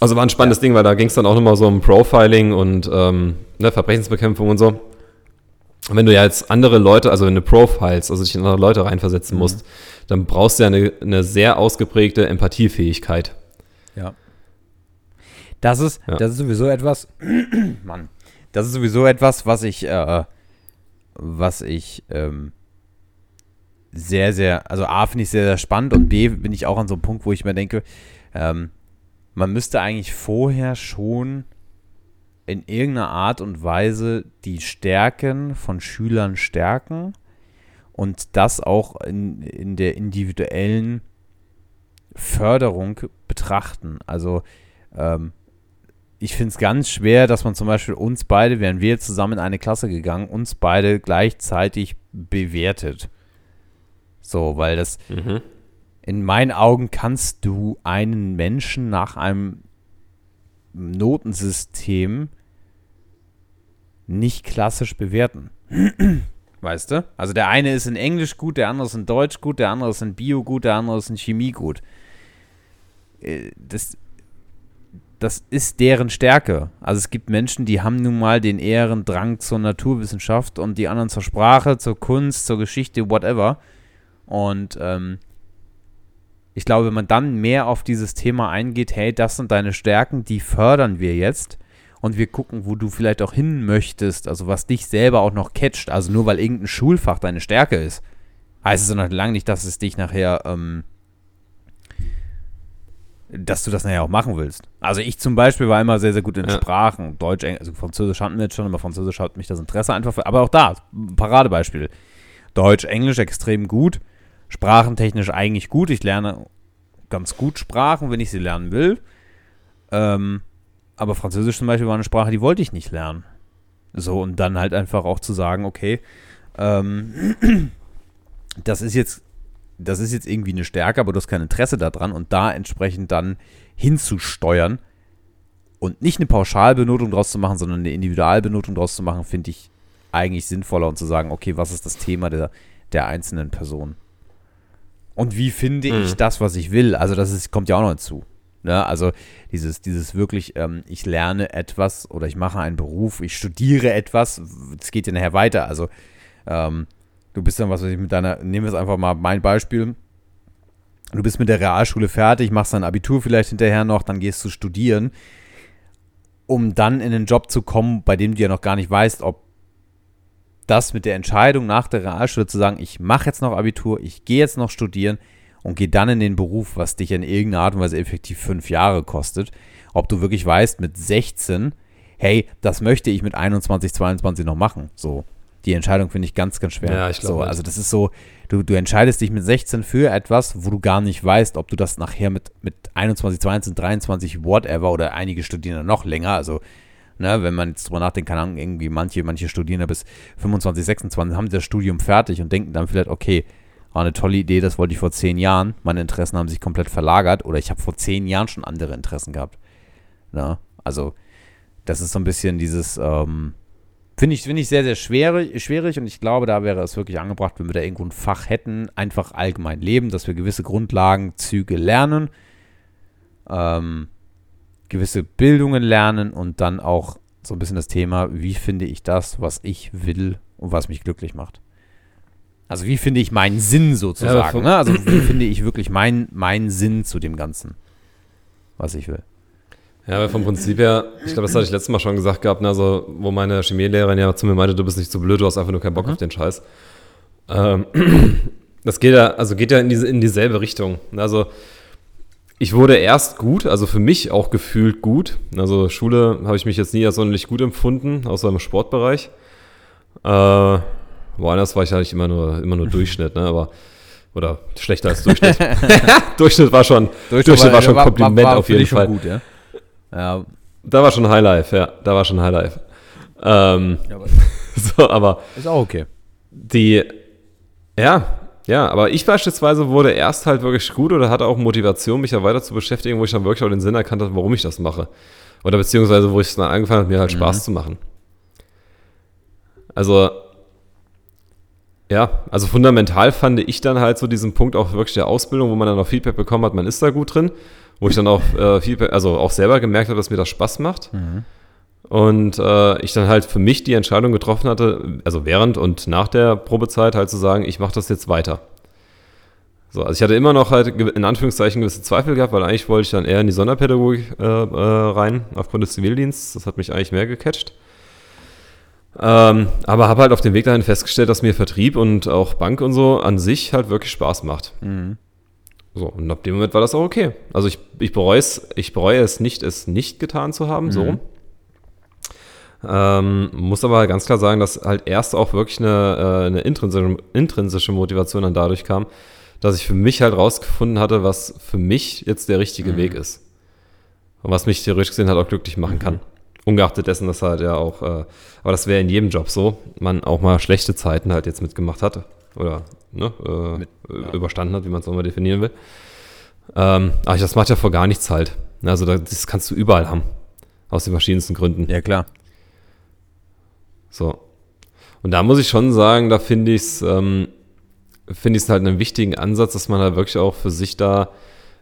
Also war ein spannendes ja. Ding, weil da ging es dann auch nochmal so um Profiling und ähm, ne, Verbrechensbekämpfung und so wenn du ja jetzt andere Leute, also wenn du Profiles, also dich in andere Leute reinversetzen mhm. musst, dann brauchst du ja eine, eine sehr ausgeprägte Empathiefähigkeit. Ja. Das ist, ja. das ist sowieso etwas, Mann, das ist sowieso etwas, was ich, äh, was ich ähm, sehr, sehr, also A finde ich sehr, sehr spannend und B bin ich auch an so einem Punkt, wo ich mir denke, ähm, man müsste eigentlich vorher schon in irgendeiner Art und Weise die Stärken von Schülern stärken und das auch in, in der individuellen Förderung betrachten. Also ähm, ich finde es ganz schwer, dass man zum Beispiel uns beide, wären wir zusammen in eine Klasse gegangen, uns beide gleichzeitig bewertet. So, weil das mhm. in meinen Augen kannst du einen Menschen nach einem Notensystem nicht klassisch bewerten. Weißt du? Also der eine ist in Englisch gut, der andere ist in Deutsch gut, der andere ist in Bio gut, der andere ist in Chemie gut. Äh, das, das ist deren Stärke. Also es gibt Menschen, die haben nun mal den eheren Drang zur Naturwissenschaft und die anderen zur Sprache, zur Kunst, zur Geschichte, whatever. Und ähm, ich glaube, wenn man dann mehr auf dieses Thema eingeht, hey, das sind deine Stärken, die fördern wir jetzt und wir gucken, wo du vielleicht auch hin möchtest, also was dich selber auch noch catcht. Also nur weil irgendein Schulfach deine Stärke ist, heißt es noch lange nicht, dass es dich nachher, ähm, dass du das nachher auch machen willst. Also ich zum Beispiel war immer sehr, sehr gut in ja. Sprachen. Deutsch, Englisch, also Französisch hatten wir jetzt schon, aber Französisch hat mich das Interesse einfach, für, aber auch da, Paradebeispiel. Deutsch, Englisch extrem gut, sprachentechnisch eigentlich gut. Ich lerne ganz gut Sprachen, wenn ich sie lernen will. Ähm, aber Französisch zum Beispiel war eine Sprache, die wollte ich nicht lernen. So, und dann halt einfach auch zu sagen, okay, ähm, das ist jetzt, das ist jetzt irgendwie eine Stärke, aber du hast kein Interesse daran und da entsprechend dann hinzusteuern und nicht eine Pauschalbenotung draus zu machen, sondern eine Individualbenotung draus zu machen, finde ich eigentlich sinnvoller und zu sagen, okay, was ist das Thema der, der einzelnen Person? Und wie finde ich Mhm. das, was ich will? Also das ist, kommt ja auch noch hinzu. Ne? Also dieses, dieses wirklich, ähm, ich lerne etwas oder ich mache einen Beruf, ich studiere etwas, es geht ja nachher weiter. Also ähm, du bist dann, was weiß ich, mit deiner, nehmen wir es einfach mal mein Beispiel. Du bist mit der Realschule fertig, machst dein Abitur vielleicht hinterher noch, dann gehst du studieren, um dann in einen Job zu kommen, bei dem du ja noch gar nicht weißt, ob das mit der Entscheidung nach der Realschule zu sagen, ich mache jetzt noch Abitur, ich gehe jetzt noch studieren und gehe dann in den Beruf, was dich in irgendeiner Art und Weise effektiv fünf Jahre kostet, ob du wirklich weißt mit 16, hey, das möchte ich mit 21, 22 noch machen. So, die Entscheidung finde ich ganz, ganz schwer. Ja, ich glaube so. Also das ist so, du, du entscheidest dich mit 16 für etwas, wo du gar nicht weißt, ob du das nachher mit, mit 21, 22, 23, whatever oder einige studieren noch länger, also Ne, wenn man jetzt drüber nachdenkt, Ahnung, irgendwie manche, manche Studierende bis 25, 26 haben das Studium fertig und denken dann vielleicht, okay, war eine tolle Idee, das wollte ich vor zehn Jahren, meine Interessen haben sich komplett verlagert oder ich habe vor zehn Jahren schon andere Interessen gehabt. Ne? Also, das ist so ein bisschen dieses, ähm, finde ich, finde ich sehr, sehr schwierig, schwierig und ich glaube, da wäre es wirklich angebracht, wenn wir da irgendwo ein Fach hätten, einfach allgemein leben, dass wir gewisse Grundlagenzüge lernen, ähm, gewisse Bildungen lernen und dann auch so ein bisschen das Thema, wie finde ich das, was ich will und was mich glücklich macht. Also wie finde ich meinen Sinn Ja, sozusagen. aber ne? Also wie finde ich wirklich meinen meinen Sinn zu dem Ganzen, was ich will. Ja, aber vom Prinzip her, ich glaube, das hatte ich letztes Mal schon gesagt gehabt, ne, also, wo meine Chemielehrerin ja zu mir meinte, du bist nicht so blöd, du hast einfach nur keinen Bock Mhm. auf den Scheiß. Ähm, das geht ja, also geht ja in, diese, in dieselbe Richtung. Also ich wurde erst gut, also für mich auch gefühlt gut. Also Schule habe ich mich jetzt nie als sonderlich gut empfunden, außer im Sportbereich. Äh, woanders war ich eigentlich immer nur, immer nur Durchschnitt, ne? Aber oder schlechter als Durchschnitt. Durchschnitt war schon, Durchschnitt war schon Kompliment auf für jeden dich schon Fall. Gut, ja? Ja, Da war schon Highlife, ja, da war schon Highlife. Ähm, Ja, aber- so, aber ist auch okay. die, ja, ja, aber ich beispielsweise wurde erst halt wirklich gut oder hatte auch Motivation, mich ja weiter zu beschäftigen, wo ich dann wirklich auch den Sinn erkannt habe, warum ich das mache. Oder beziehungsweise, wo ich es dann angefangen habe, mir halt Spaß zu machen. Also, ja, also fundamental fand ich dann halt so diesen Punkt auch wirklich der Ausbildung, wo man dann auch Feedback bekommen hat, man ist da gut drin, wo ich dann auch äh, Feedback, also auch selber gemerkt habe, dass mir das Spaß macht. Und äh, ich dann halt für mich die Entscheidung getroffen hatte, also während und nach der Probezeit halt zu sagen, ich mache das jetzt weiter. So, also ich hatte immer noch halt in Anführungszeichen gewisse Zweifel gehabt, weil eigentlich wollte ich dann eher in die Sonderpädagogik äh, äh, rein, aufgrund des Zivildienstes. Das hat mich eigentlich mehr gecatcht. Ähm, aber habe halt auf dem Weg dahin festgestellt, dass mir Vertrieb und auch Bank und so an sich halt wirklich Spaß macht. So, und ab dem Moment war das auch okay. Also ich, ich bereue es, ich bereue es nicht, es nicht getan zu haben, so rum. Ähm, muss aber ganz klar sagen, dass halt erst auch wirklich eine, äh, eine intrinsische, intrinsische Motivation dann dadurch kam, dass ich für mich halt rausgefunden hatte, was für mich jetzt der richtige Weg ist. Und was mich theoretisch gesehen halt auch glücklich machen kann. Ungeachtet dessen, dass halt ja auch, äh, aber das wäre in jedem Job so, man auch mal schlechte Zeiten halt jetzt mitgemacht hatte. Oder ne, äh, Mit- äh, überstanden hat, wie man es auch mal definieren will. Ähm, aber das macht ja vor gar nichts halt. Also da- das kannst du überall haben. Aus den verschiedensten Gründen. Ja, klar. So. Und da muss ich schon sagen, da finde ich es ähm, finde ich es halt einen wichtigen Ansatz, dass man halt wirklich auch für sich da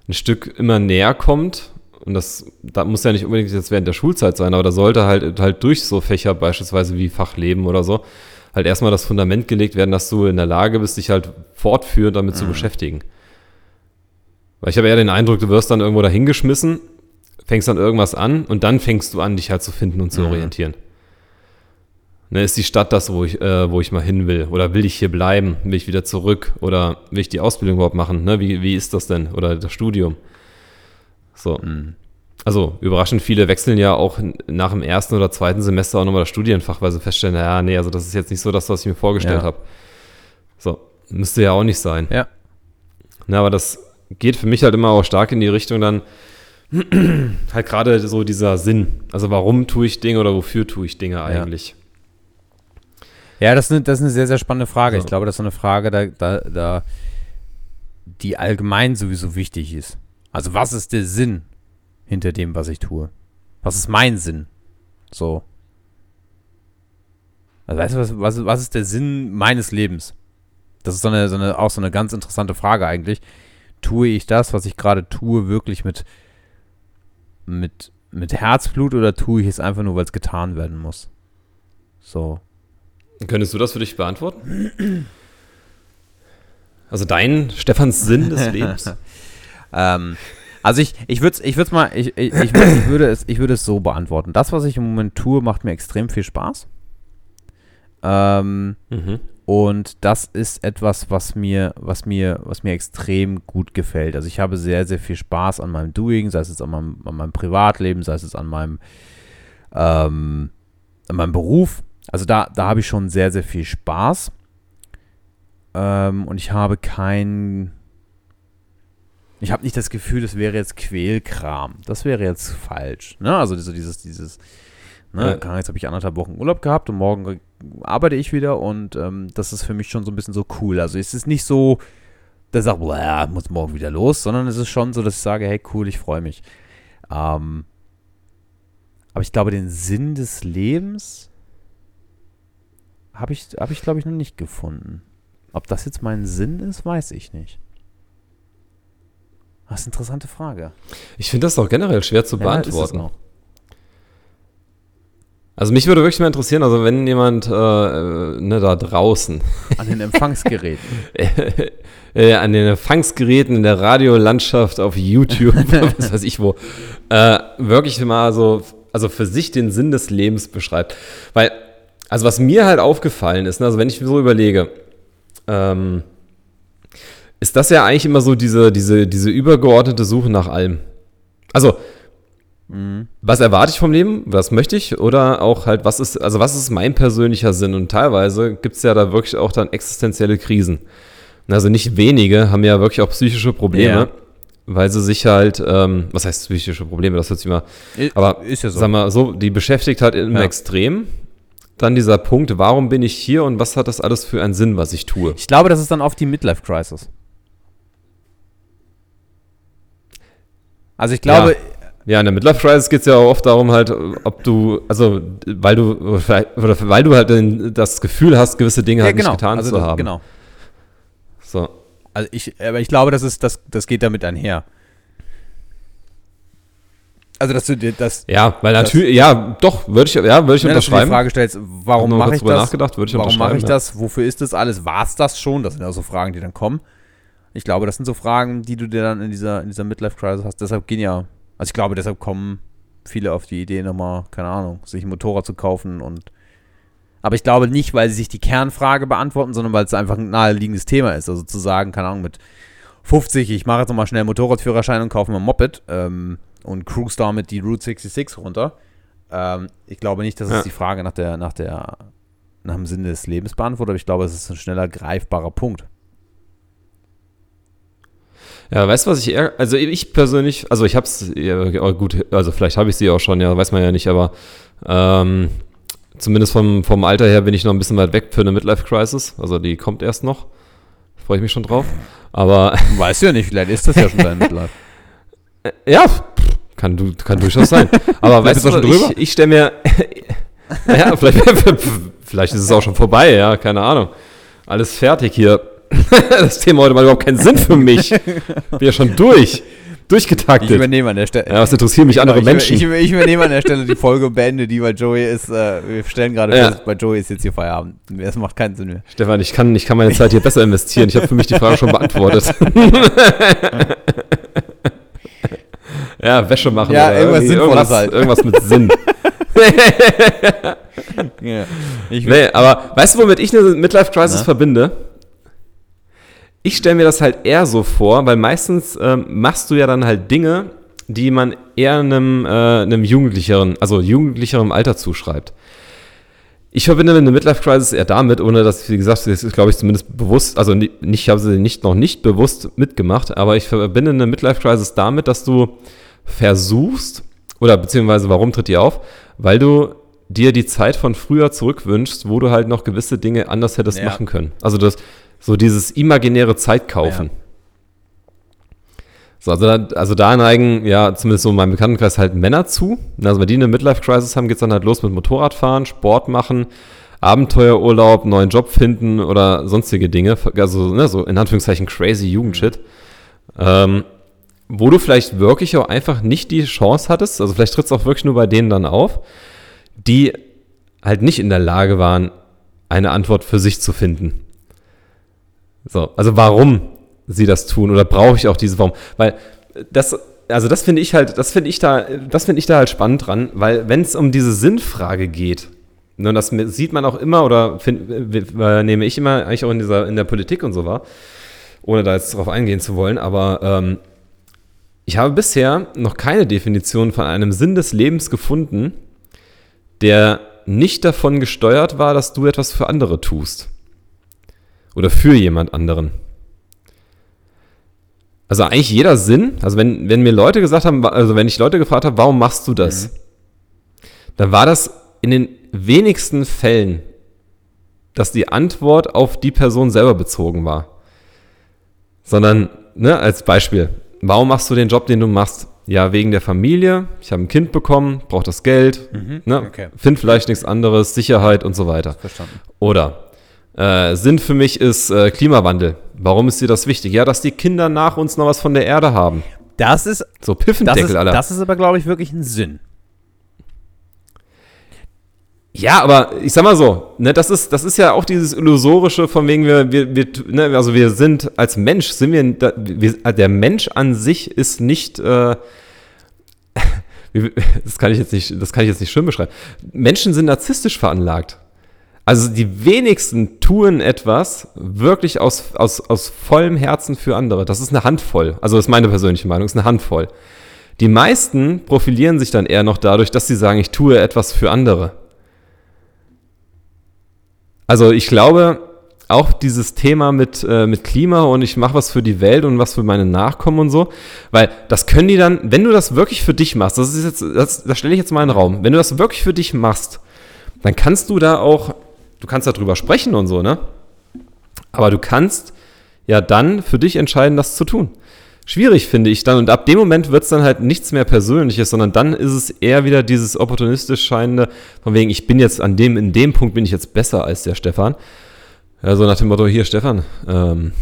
ein Stück immer näher kommt. Und das, da muss ja nicht unbedingt jetzt während der Schulzeit sein, aber da sollte halt halt durch so Fächer beispielsweise wie Fachleben oder so halt erstmal das Fundament gelegt werden, dass du in der Lage bist, dich halt fortführend damit zu beschäftigen. Weil ich habe eher den Eindruck, du wirst dann irgendwo dahingeschmissen, fängst dann irgendwas an und dann fängst du an, dich halt zu finden und zu orientieren. Ne, ist die Stadt das, wo ich, äh, wo ich mal hin will? Oder will ich hier bleiben? Will ich wieder zurück? Oder will ich die Ausbildung überhaupt machen? Ne, wie, wie ist das denn? Oder das Studium? So. Also, überraschend viele wechseln ja auch nach dem ersten oder zweiten Semester auch nochmal das Studienfach, weil sie feststellen, ja, nee, also das ist jetzt nicht so das, was ich mir vorgestellt Ja. habe. So. Müsste ja auch nicht sein. Ja. Na, aber das geht für mich halt immer auch stark in die Richtung dann, halt gerade so dieser Sinn. Also warum tue ich Dinge oder wofür tue ich Dinge eigentlich? Ja, das ist, eine, das ist eine sehr, sehr spannende Frage. So. Ich glaube, das ist so eine Frage, da, da, da, die allgemein sowieso wichtig ist. Also, was ist der Sinn hinter dem, was ich tue? Was ist mein Sinn? So. Also, weißt du, was, was, was ist der Sinn meines Lebens? Das ist so eine, so eine, auch so eine ganz interessante Frage eigentlich. Tue ich das, was ich gerade tue, wirklich mit, mit, mit Herzblut oder tue ich es einfach nur, weil es getan werden muss? So. Könntest du das für dich beantworten? Also dein Stefans Sinn des Lebens? Ähm, also ich, ich würde ich würd's mal, ich, ich, ich, ich, würde es, ich würde es so beantworten. Das, was ich im Moment tue, macht mir extrem viel Spaß. Ähm, mhm. Und das ist etwas, was mir, was mir, was mir extrem gut gefällt. Also ich habe sehr, sehr viel Spaß an meinem Doing, sei es jetzt an meinem, an meinem Privatleben, sei es jetzt an meinem, ähm, an meinem Beruf. Also da, da habe ich schon sehr, sehr viel Spaß. Ähm, und ich habe kein, ich habe nicht das Gefühl, das wäre jetzt Quälkram. Das wäre jetzt falsch. Ne? Also so dieses, dieses, ne? Ja. jetzt habe ich anderthalb Wochen Urlaub gehabt und morgen arbeite ich wieder und ähm, das ist für mich schon so ein bisschen so cool. Also es ist nicht so, dass ich sage, muss morgen wieder los, sondern es ist schon so, dass ich sage, hey cool, ich freue mich. Ähm, aber ich glaube, den Sinn des Lebens habe ich, hab ich glaube ich, noch nicht gefunden. Ob das jetzt mein Sinn ist, weiß ich nicht. Das ist eine interessante Frage. Ich finde das auch generell schwer zu ja, beantworten. Also mich würde wirklich mal interessieren, also wenn jemand äh, ne, da draußen an den Empfangsgeräten, äh, an den Empfangsgeräten in der Radiolandschaft auf YouTube, was weiß ich wo, äh, wirklich mal so, also für sich den Sinn des Lebens beschreibt, weil also was mir halt aufgefallen ist, ne, also wenn ich mir so überlege, ähm, ist das ja eigentlich immer so diese, diese, diese übergeordnete Suche nach allem. Also Mhm. Was erwarte ich vom Leben? Was möchte ich? Oder auch halt, was ist, also was ist mein persönlicher Sinn? Und teilweise gibt es ja da wirklich auch dann existenzielle Krisen. Also nicht wenige haben ja wirklich auch psychische Probleme, ja. weil sie sich halt, ähm, was heißt psychische Probleme? Das hört sich mal, aber ist ja so. sag mal so, die beschäftigt halt im ja. Extrem. Dann dieser Punkt, warum bin ich hier und was hat das alles für einen Sinn, was ich tue? Ich glaube, das ist dann oft die Midlife-Crisis. Also ich glaube, ja. Ja, in der Midlife Crisis geht es ja auch oft darum, halt, ob du, also, weil du, oder weil du halt das Gefühl hast, gewisse Dinge ja, halt genau. nicht getan also zu das, haben. Genau. So. Also ich, aber ich glaube, das ist, das, das geht damit einher. Also, dass du dir das. Ja, weil natürlich, ja, doch, würde ich, ja, würde ich ja, unterschreiben. Dass du die Frage stellst, warum mache ich das? nachgedacht, würde ich Warum mache ich ja. das? Wofür ist das alles? War es das schon? Das sind ja so Fragen, die dann kommen. Ich glaube, das sind so Fragen, die du dir dann in dieser, in dieser Midlife-Crisis hast. Deshalb gehen ja also ich glaube, deshalb kommen viele auf die Idee nochmal, keine Ahnung, sich ein Motorrad zu kaufen und aber ich glaube nicht, weil sie sich die Kernfrage beantworten, sondern weil es einfach ein naheliegendes Thema ist. Also zu sagen, keine Ahnung, mit 50, ich mache jetzt nochmal schnell Motorradführerschein und kaufe mir ein Moped ähm, und cruise damit die Route 66 runter. Ähm, ich glaube nicht, dass es die Frage nach der, nach der, nach dem Sinn des Lebens beantwortet, aber ich glaube, es ist ein schneller greifbarer Punkt. Ja, weißt du, was ich eher, also ich persönlich, also ich hab's, ja, gut, also vielleicht habe ich sie auch schon, ja, weiß man ja nicht, aber ähm, zumindest vom, vom Alter her bin ich noch ein bisschen weit weg für eine Midlife-Crisis, also die kommt erst noch, freue ich mich schon drauf, aber... Weißt du ja nicht, vielleicht ist das ja schon dein Midlife. ja, kann, kann durchaus sein, aber weißt du, ich, ich stelle mir, ja, vielleicht, vielleicht ist es auch schon vorbei, ja, keine Ahnung, alles fertig hier das Thema heute macht überhaupt keinen Sinn für mich. Bin ja schon durch. Durchgetaktet. Ich übernehme an der Stelle. Ja, was interessieren mich andere ich, Menschen? Ich, ich, übernehme an der Stelle die Folge und beende die, weil Joey ist, äh, wir stellen gerade ja. fest, bei Joey ist jetzt hier Feierabend. Das macht keinen Sinn mehr. Stefan, ich kann, ich kann meine Zeit hier besser investieren. Ich habe für mich die Frage schon beantwortet. ja, Wäsche machen. Ja, irgendwas irgendwas, halt. Irgendwas mit Sinn. ja. nee, aber weißt du, womit ich eine Midlife-Crisis verbinde? Ich stelle mir das halt eher so vor, weil meistens ähm, machst du ja dann halt Dinge, die man eher einem, äh, einem jugendlicheren, also jugendlicherem Alter zuschreibt. Ich verbinde eine Midlife-Crisis eher damit, ohne dass, wie gesagt, das ist, glaube ich, zumindest bewusst, also nicht, ich habe sie nicht, noch nicht bewusst mitgemacht, aber ich verbinde eine Midlife-Crisis damit, dass du versuchst, oder beziehungsweise warum tritt die auf? Weil du dir die Zeit von früher zurückwünschst, wo du halt noch gewisse Dinge anders hättest ja. machen können. Also das, so dieses imaginäre Zeitkaufen. Ja. So, also, da, also da neigen ja zumindest so in meinem Bekanntenkreis halt Männer zu. Also wenn die eine Midlife-Crisis haben, geht es dann halt los mit Motorradfahren, Sport machen, Abenteuerurlaub, neuen Job finden oder sonstige Dinge, also ne, so in Anführungszeichen crazy Jugendshit, ähm, wo du vielleicht wirklich auch einfach nicht die Chance hattest, also vielleicht tritt es auch wirklich nur bei denen dann auf, die halt nicht in der Lage waren, eine Antwort für sich zu finden. So, also warum sie das tun oder brauche ich auch diese Form? Weil das, also das finde ich halt, das finde ich da, das finde ich da halt spannend dran, weil wenn es um diese Sinnfrage geht, und das sieht man auch immer oder find, nehme ich immer eigentlich auch in dieser in der Politik und so wahr, ohne da jetzt drauf eingehen zu wollen, aber ähm, ich habe bisher noch keine Definition von einem Sinn des Lebens gefunden, der nicht davon gesteuert war, dass du etwas für andere tust. Oder für jemand anderen. Also eigentlich jeder Sinn, also wenn, wenn mir Leute gesagt haben, also wenn ich Leute gefragt habe, warum machst du das? Mhm. Dann war das in den wenigsten Fällen, dass die Antwort auf die Person selber bezogen war. Sondern, ne, als Beispiel, warum machst du den Job, den du machst? Ja, wegen der Familie, ich habe ein Kind bekommen, brauche das Geld, mhm, ne, okay. find vielleicht nichts anderes, Sicherheit und so weiter. Verstanden. Oder äh, Sinn für mich ist äh, Klimawandel. Warum ist dir das wichtig? Ja, dass die Kinder nach uns noch was von der Erde haben. Das ist. So Piffendeckel, das ist, Alter. Das ist aber, glaube ich, wirklich ein Sinn. Ja, aber ich sag mal so, ne, das ist, das ist ja auch dieses illusorische, von wegen wir, wir, wir ne, also wir sind als Mensch, sind wir, wir der Mensch an sich ist nicht, äh, das kann ich jetzt nicht, das kann ich jetzt nicht schön beschreiben. Menschen sind narzisstisch veranlagt. Also die wenigsten tun etwas wirklich aus, aus, aus vollem Herzen für andere. Das ist eine Handvoll. Also das ist meine persönliche Meinung, ist eine Handvoll. Die meisten profilieren sich dann eher noch dadurch, dass sie sagen, ich tue etwas für andere. Also ich glaube, auch dieses Thema mit, äh, mit Klima und ich mache was für die Welt und was für meine Nachkommen und so, weil das können die dann, wenn du das wirklich für dich machst, das ist jetzt, das, das stelle ich jetzt mal in den Raum, wenn du das wirklich für dich machst, dann kannst du da auch du kannst darüber sprechen und so, ne? Aber du kannst ja dann für dich entscheiden, das zu tun. Schwierig finde ich dann. Und ab dem Moment wird es dann halt nichts mehr Persönliches, sondern dann ist es eher wieder dieses opportunistisch scheinende, von wegen, ich bin jetzt an dem, in dem Punkt bin ich jetzt besser als der Stefan. Also nach dem Motto, hier Stefan, ähm,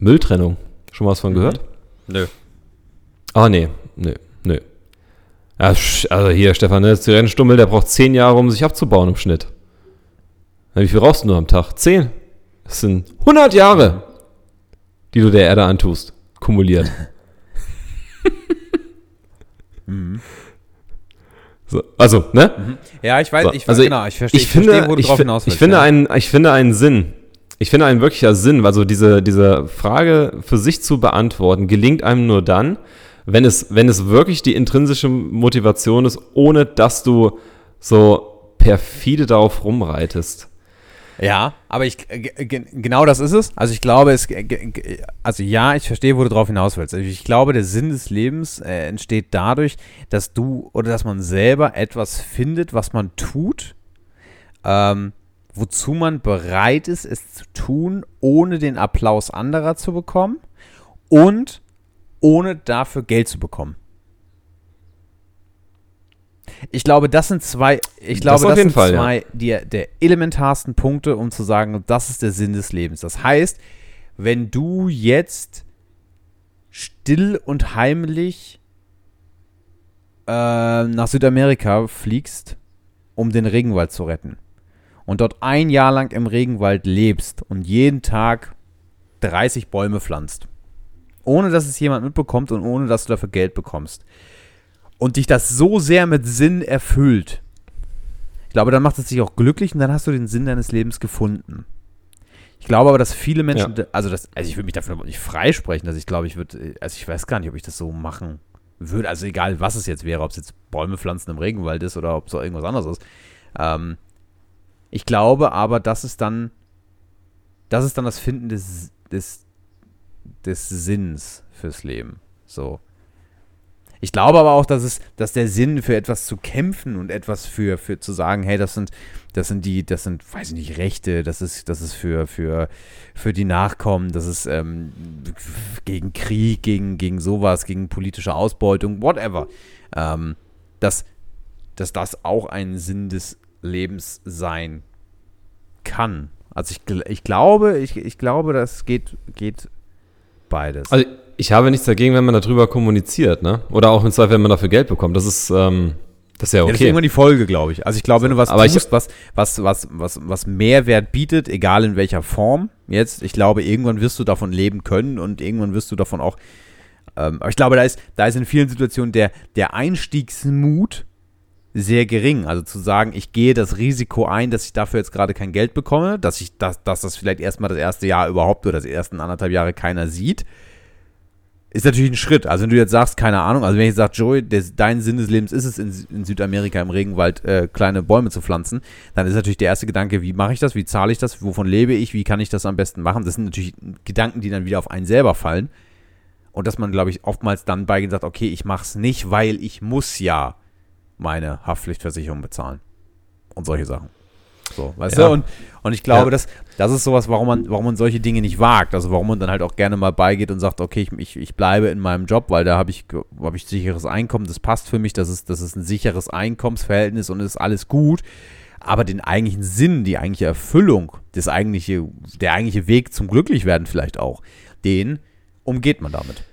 Mülltrennung. Schon was von gehört? Mhm. Nö. Ah, nee, nö, nö. Ja, also hier, Stefan, ne, der Rennstummel, der braucht zehn Jahre, um sich abzubauen im Schnitt. Wie viel rauchst du nur am Tag? Zehn. Das sind 100 Jahre, die du der Erde antust. Kumuliert. mhm. So, also, ne? Mhm. Ja, ich weiß, so, ich, also genau, ich verstehe, ich, ich finde, verstehe, wo du drauf hinaus willst. Ich finde, ja. einen, ich finde einen Sinn. Ich finde einen wirklicher Sinn, also diese, diese Frage für sich zu beantworten, gelingt einem nur dann, wenn es, wenn es wirklich die intrinsische Motivation ist, ohne dass du so perfide darauf rumreitest. Ja, aber ich genau das ist es. Also ich glaube, es also ja, ich verstehe, wo du drauf hinaus willst. Also ich glaube, der Sinn des Lebens äh, entsteht dadurch, dass du oder dass man selber etwas findet, was man tut, ähm, wozu man bereit ist, es zu tun, ohne den Applaus anderer zu bekommen und ohne dafür Geld zu bekommen. Ich glaube, das sind zwei, ich glaube, das, das sind Fall, zwei ja. die, der elementarsten Punkte, um zu sagen, das ist der Sinn des Lebens. Das heißt, wenn du jetzt still und heimlich äh, nach Südamerika fliegst, um den Regenwald zu retten und dort ein Jahr lang im Regenwald lebst und jeden Tag 30 Bäume pflanzt, ohne dass es jemand mitbekommt und ohne dass du dafür Geld bekommst, und dich das so sehr mit Sinn erfüllt, ich glaube, dann macht es dich auch glücklich und dann hast du den Sinn deines Lebens gefunden. Ich glaube aber, dass viele Menschen, ja. also, das, also ich würde mich dafür nicht freisprechen, dass ich glaube, ich würde, also ich weiß gar nicht, ob ich das so machen würde, also egal, was es jetzt wäre, ob es jetzt Bäume pflanzen im Regenwald ist oder ob es irgendwas anderes ist. Ähm, ich glaube aber, dass es dann, das ist dann das Finden des, des, des Sinns fürs Leben. So. Ich glaube aber auch, dass es, dass der Sinn für etwas zu kämpfen und etwas für, für zu sagen, hey, das sind, das sind die, das sind, weiß ich nicht, Rechte, das ist, das ist für, für, für die Nachkommen, das ist ähm, gegen Krieg, gegen, gegen sowas, gegen politische Ausbeutung, whatever. Ähm, dass, dass das auch ein Sinn des Lebens sein kann. Also ich, ich glaube, ich, ich glaube, das geht, geht beides. Also ich habe nichts dagegen, wenn man darüber kommuniziert, ne? Oder auch im Zweifel, wenn man dafür Geld bekommt. Das ist, ähm, das ist ja okay. Ja, das ist irgendwann die Folge, glaube ich. Also ich glaube, wenn du was Aber tust, was, was, was, was, was Mehrwert bietet, egal in welcher Form jetzt, ich glaube, irgendwann wirst du davon leben können und irgendwann wirst du davon auch ähm, aber ich glaube, da ist, da ist in vielen Situationen der, der Einstiegsmut sehr gering. Also zu sagen, ich gehe das Risiko ein, dass ich dafür jetzt gerade kein Geld bekomme, dass ich das, dass das vielleicht erstmal das erste Jahr überhaupt oder das ersten anderthalb Jahre keiner sieht, ist natürlich ein Schritt. Also wenn du jetzt sagst, keine Ahnung, also wenn ich sage, Joey, des, dein Sinn des Lebens ist es, in, in Südamerika im Regenwald äh, kleine Bäume zu pflanzen, dann ist natürlich der erste Gedanke, wie mache ich das, wie zahle ich das, wovon lebe ich, wie kann ich das am besten machen. Das sind natürlich Gedanken, die dann wieder auf einen selber fallen. Und dass man, glaube ich, oftmals dann beigeht sagt, okay, ich mache es nicht, weil ich muss ja meine Haftpflichtversicherung bezahlen. Und solche Sachen. So, weißt ja. du? Und, und ich glaube, ja. das, das ist sowas, warum man, warum man solche Dinge nicht wagt. Also warum man dann halt auch gerne mal beigeht und sagt, okay, ich, ich, ich bleibe in meinem Job, weil da habe ich, hab ich sicheres Einkommen, das passt für mich, das ist, das ist ein sicheres Einkommensverhältnis und ist alles gut. Aber den eigentlichen Sinn, die eigentliche Erfüllung, das eigentliche, der eigentliche Weg zum Glücklichwerden vielleicht auch, den umgeht man damit.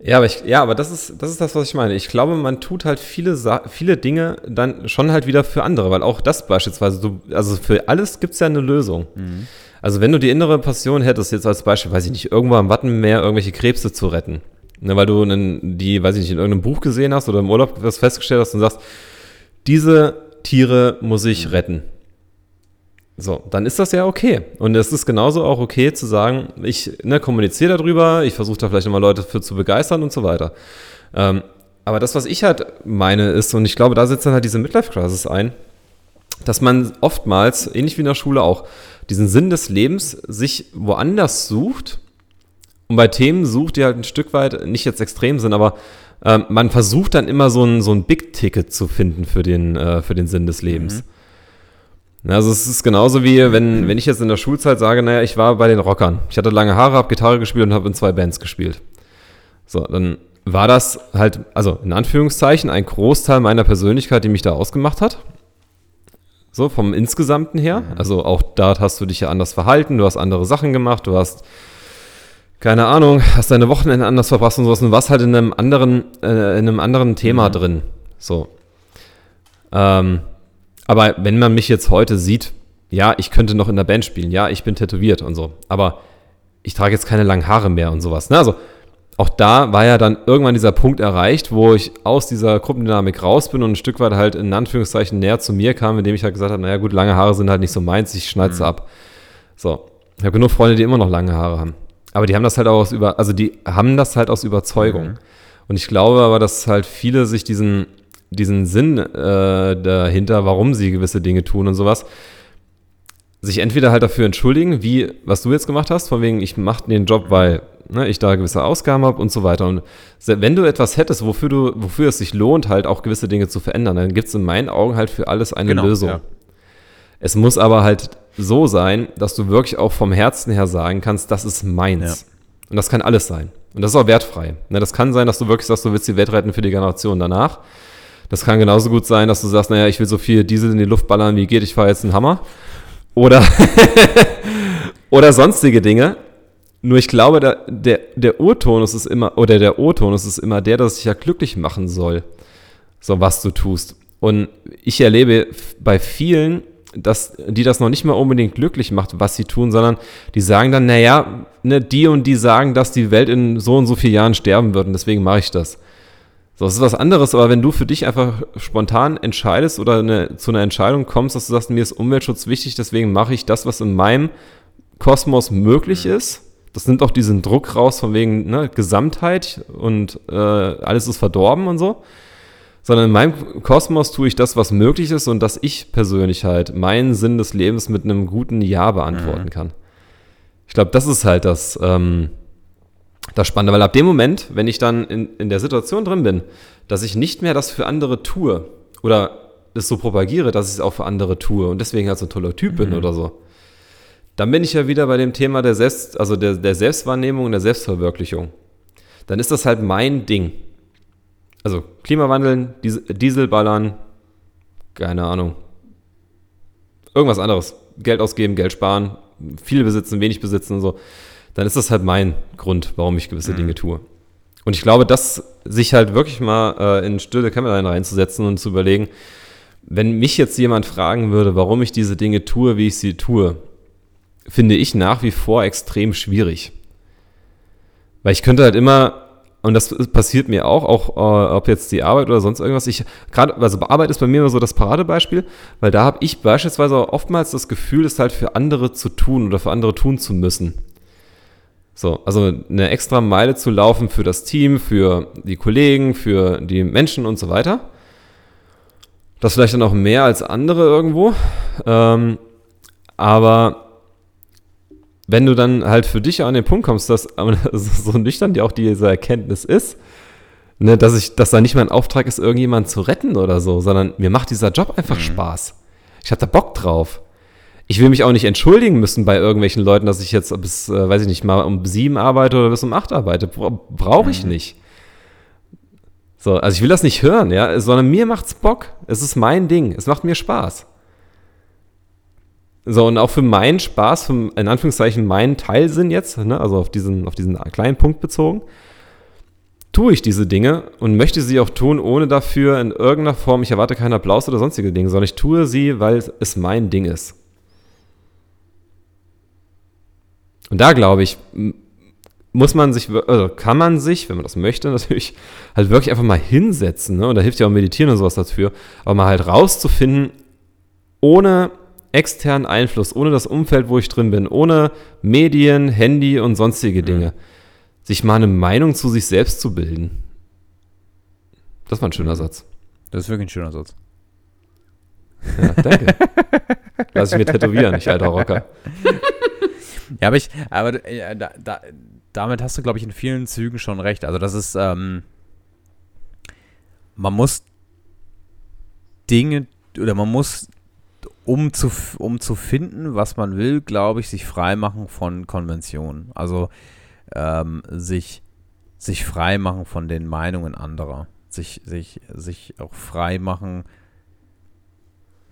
Ja, aber, ich, ja, aber das, ist, das ist das, was ich meine. Ich glaube, man tut halt viele, viele Dinge dann schon halt wieder für andere, weil auch das beispielsweise, du, also für alles gibt es ja eine Lösung. Mhm. Also wenn du die innere Passion hättest, jetzt als Beispiel, weiß ich nicht, irgendwo am Wattenmeer irgendwelche Krebse zu retten, ne, weil du einen, die, weiß ich nicht, in irgendeinem Buch gesehen hast oder im Urlaub was festgestellt hast und sagst, diese Tiere muss ich mhm. retten. So, dann ist das ja okay. Und es ist genauso auch okay zu sagen, ich ne, kommuniziere darüber, ich versuche da vielleicht nochmal Leute für zu begeistern und so weiter. Ähm, aber das, was ich halt meine, ist, und ich glaube, da setzt dann halt diese Midlife-Crisis ein, dass man oftmals, ähnlich wie in der Schule auch, diesen Sinn des Lebens sich woanders sucht und bei Themen sucht, die halt ein Stück weit nicht jetzt extrem sind, aber ähm, man versucht dann immer so ein, so ein Big-Ticket zu finden für den, äh, für den Sinn des Lebens. Mhm. Also es ist genauso wie, wenn, wenn ich jetzt in der Schulzeit sage, naja, ich war bei den Rockern. Ich hatte lange Haare, habe Gitarre gespielt und habe in zwei Bands gespielt. So, dann war das halt, also in Anführungszeichen, ein Großteil meiner Persönlichkeit, die mich da ausgemacht hat. So, vom Insgesamten her. Mhm. Also auch da hast du dich ja anders verhalten, du hast andere Sachen gemacht, du hast, keine Ahnung, hast deine Wochenende anders verpasst und sowas und warst halt in einem anderen, äh, in einem anderen Thema mhm. drin. So. Ähm, aber wenn man mich jetzt heute sieht, ja, ich könnte noch in der Band spielen, ja, ich bin tätowiert und so, aber ich trage jetzt keine langen Haare mehr und sowas. Ne? Also auch da war ja dann irgendwann dieser Punkt erreicht, wo ich aus dieser Gruppendynamik raus bin und ein Stück weit halt in Anführungszeichen näher zu mir kam, indem ich halt gesagt habe, naja gut, lange Haare sind halt nicht so meins, ich schneide sie mhm. ab. So, ich habe genug Freunde, die immer noch lange Haare haben. Aber die haben das halt auch aus über, also die haben das halt aus Überzeugung. Mhm. Und ich glaube aber, dass halt viele sich diesen diesen Sinn äh, dahinter, warum sie gewisse Dinge tun und sowas, sich entweder halt dafür entschuldigen, wie was du jetzt gemacht hast, von wegen, ich mache den Job, weil ne, ich da gewisse Ausgaben habe und so weiter. Und wenn du etwas hättest, wofür du, wofür es sich lohnt, halt auch gewisse Dinge zu verändern, dann gibt es in meinen Augen halt für alles eine genau, Lösung. Ja. Es muss aber halt so sein, dass du wirklich auch vom Herzen her sagen kannst, das ist meins. Ja. Und das kann alles sein. Und das ist auch wertfrei. Ne, das kann sein, dass du wirklich sagst, du willst die Welt retten für die Generation danach. Das kann genauso gut sein, dass du sagst, naja, ich will so viel Diesel in die Luft ballern, wie geht, ich fahre jetzt einen Hammer. Oder, oder sonstige Dinge. Nur ich glaube, der, der, der Urtonus ist immer, oder der O-Tonus ist immer der, dass sich ja glücklich machen soll. So, was du tust. Und ich erlebe bei vielen, dass die das noch nicht mal unbedingt glücklich macht, was sie tun, sondern die sagen dann, naja, ne, die und die sagen, dass die Welt in so und so vielen Jahren sterben wird und deswegen mache ich das. So, das ist was anderes, aber wenn du für dich einfach spontan entscheidest oder eine, zu einer Entscheidung kommst, dass du sagst, mir ist Umweltschutz wichtig, deswegen mache ich das, was in meinem Kosmos möglich mhm. ist, das nimmt auch diesen Druck raus von wegen ne, Gesamtheit und äh, alles ist verdorben und so. Sondern in meinem Kosmos tue ich das, was möglich ist und dass ich persönlich halt meinen Sinn des Lebens mit einem guten Ja beantworten mhm. kann. Ich glaube, das ist halt das, ähm, das Spannende, weil ab dem Moment, wenn ich dann in, in der Situation drin bin, dass ich nicht mehr das für andere tue oder es so propagiere, dass ich es auch für andere tue und deswegen halt so ein toller Typ mhm. bin oder so, dann bin ich ja wieder bei dem Thema der, Selbst, also der, der Selbstwahrnehmung und der Selbstverwirklichung. Dann ist das halt mein Ding. Also Klimawandeln, Diesel, Dieselballern, keine Ahnung. irgendwas anderes. Geld ausgeben, Geld sparen, viel besitzen, wenig besitzen und so, dann ist das halt mein Grund, warum ich gewisse mhm. Dinge tue. Und ich glaube, dass sich halt wirklich mal äh, in stille Kämmerlein reinzusetzen und zu überlegen, wenn mich jetzt jemand fragen würde, warum ich diese Dinge tue, wie ich sie tue, finde ich nach wie vor extrem schwierig. Weil ich könnte halt immer, und das passiert mir auch, auch äh, ob jetzt die Arbeit oder sonst irgendwas, ich gerade, also Arbeit ist bei mir immer so das Paradebeispiel, weil da habe ich beispielsweise oftmals das Gefühl, es halt für andere zu tun oder für andere tun zu müssen. So, also eine extra Meile zu laufen für das Team, für die Kollegen, für die Menschen und so weiter. Das vielleicht dann auch mehr als andere irgendwo. Ähm, aber wenn du dann halt für dich an den Punkt kommst, dass so nüchtern dir auch diese Erkenntnis ist, ne, dass ich, dass da nicht mein Auftrag ist, irgendjemanden zu retten oder so, sondern mir macht dieser Job einfach mhm. Spaß. Ich habe da Bock drauf. Ich will mich auch nicht entschuldigen müssen bei irgendwelchen Leuten, dass ich jetzt bis, äh, weiß ich nicht, mal um sieben arbeite oder bis um acht arbeite. Brauche ich mhm. nicht. So, also ich will das nicht hören, ja, sondern mir macht's Bock. Es ist mein Ding. Es macht mir Spaß. So, und auch für meinen Spaß, für, in Anführungszeichen meinen Teilsinn jetzt, ne, also auf diesen, auf diesen kleinen Punkt bezogen, tue ich diese Dinge und möchte sie auch tun, ohne dafür in irgendeiner Form, ich erwarte keinen Applaus oder sonstige Dinge, sondern ich tue sie, weil es mein Ding ist. Und da glaube ich, muss man sich, also kann man sich, wenn man das möchte, natürlich halt wirklich einfach mal hinsetzen. Ne? Und da hilft ja auch Meditieren und sowas dafür. Aber mal halt rauszufinden, ohne externen Einfluss, ohne das Umfeld, wo ich drin bin, ohne Medien, Handy und sonstige Dinge, mhm. sich mal eine Meinung zu sich selbst zu bilden. Das war ein schöner Satz. Das ist wirklich ein schöner Satz. Ja, danke. Lass ich mir tätowieren, ich alter Rocker. Ja, aber ich, aber äh, da, da, damit hast du, glaube ich, in vielen Zügen schon recht. Also das ist, ähm, man muss Dinge oder man muss um zu, um zu finden, was man will, glaube ich, sich freimachen von Konventionen. Also ähm, sich, sich freimachen von den Meinungen anderer. Sich, sich, sich auch freimachen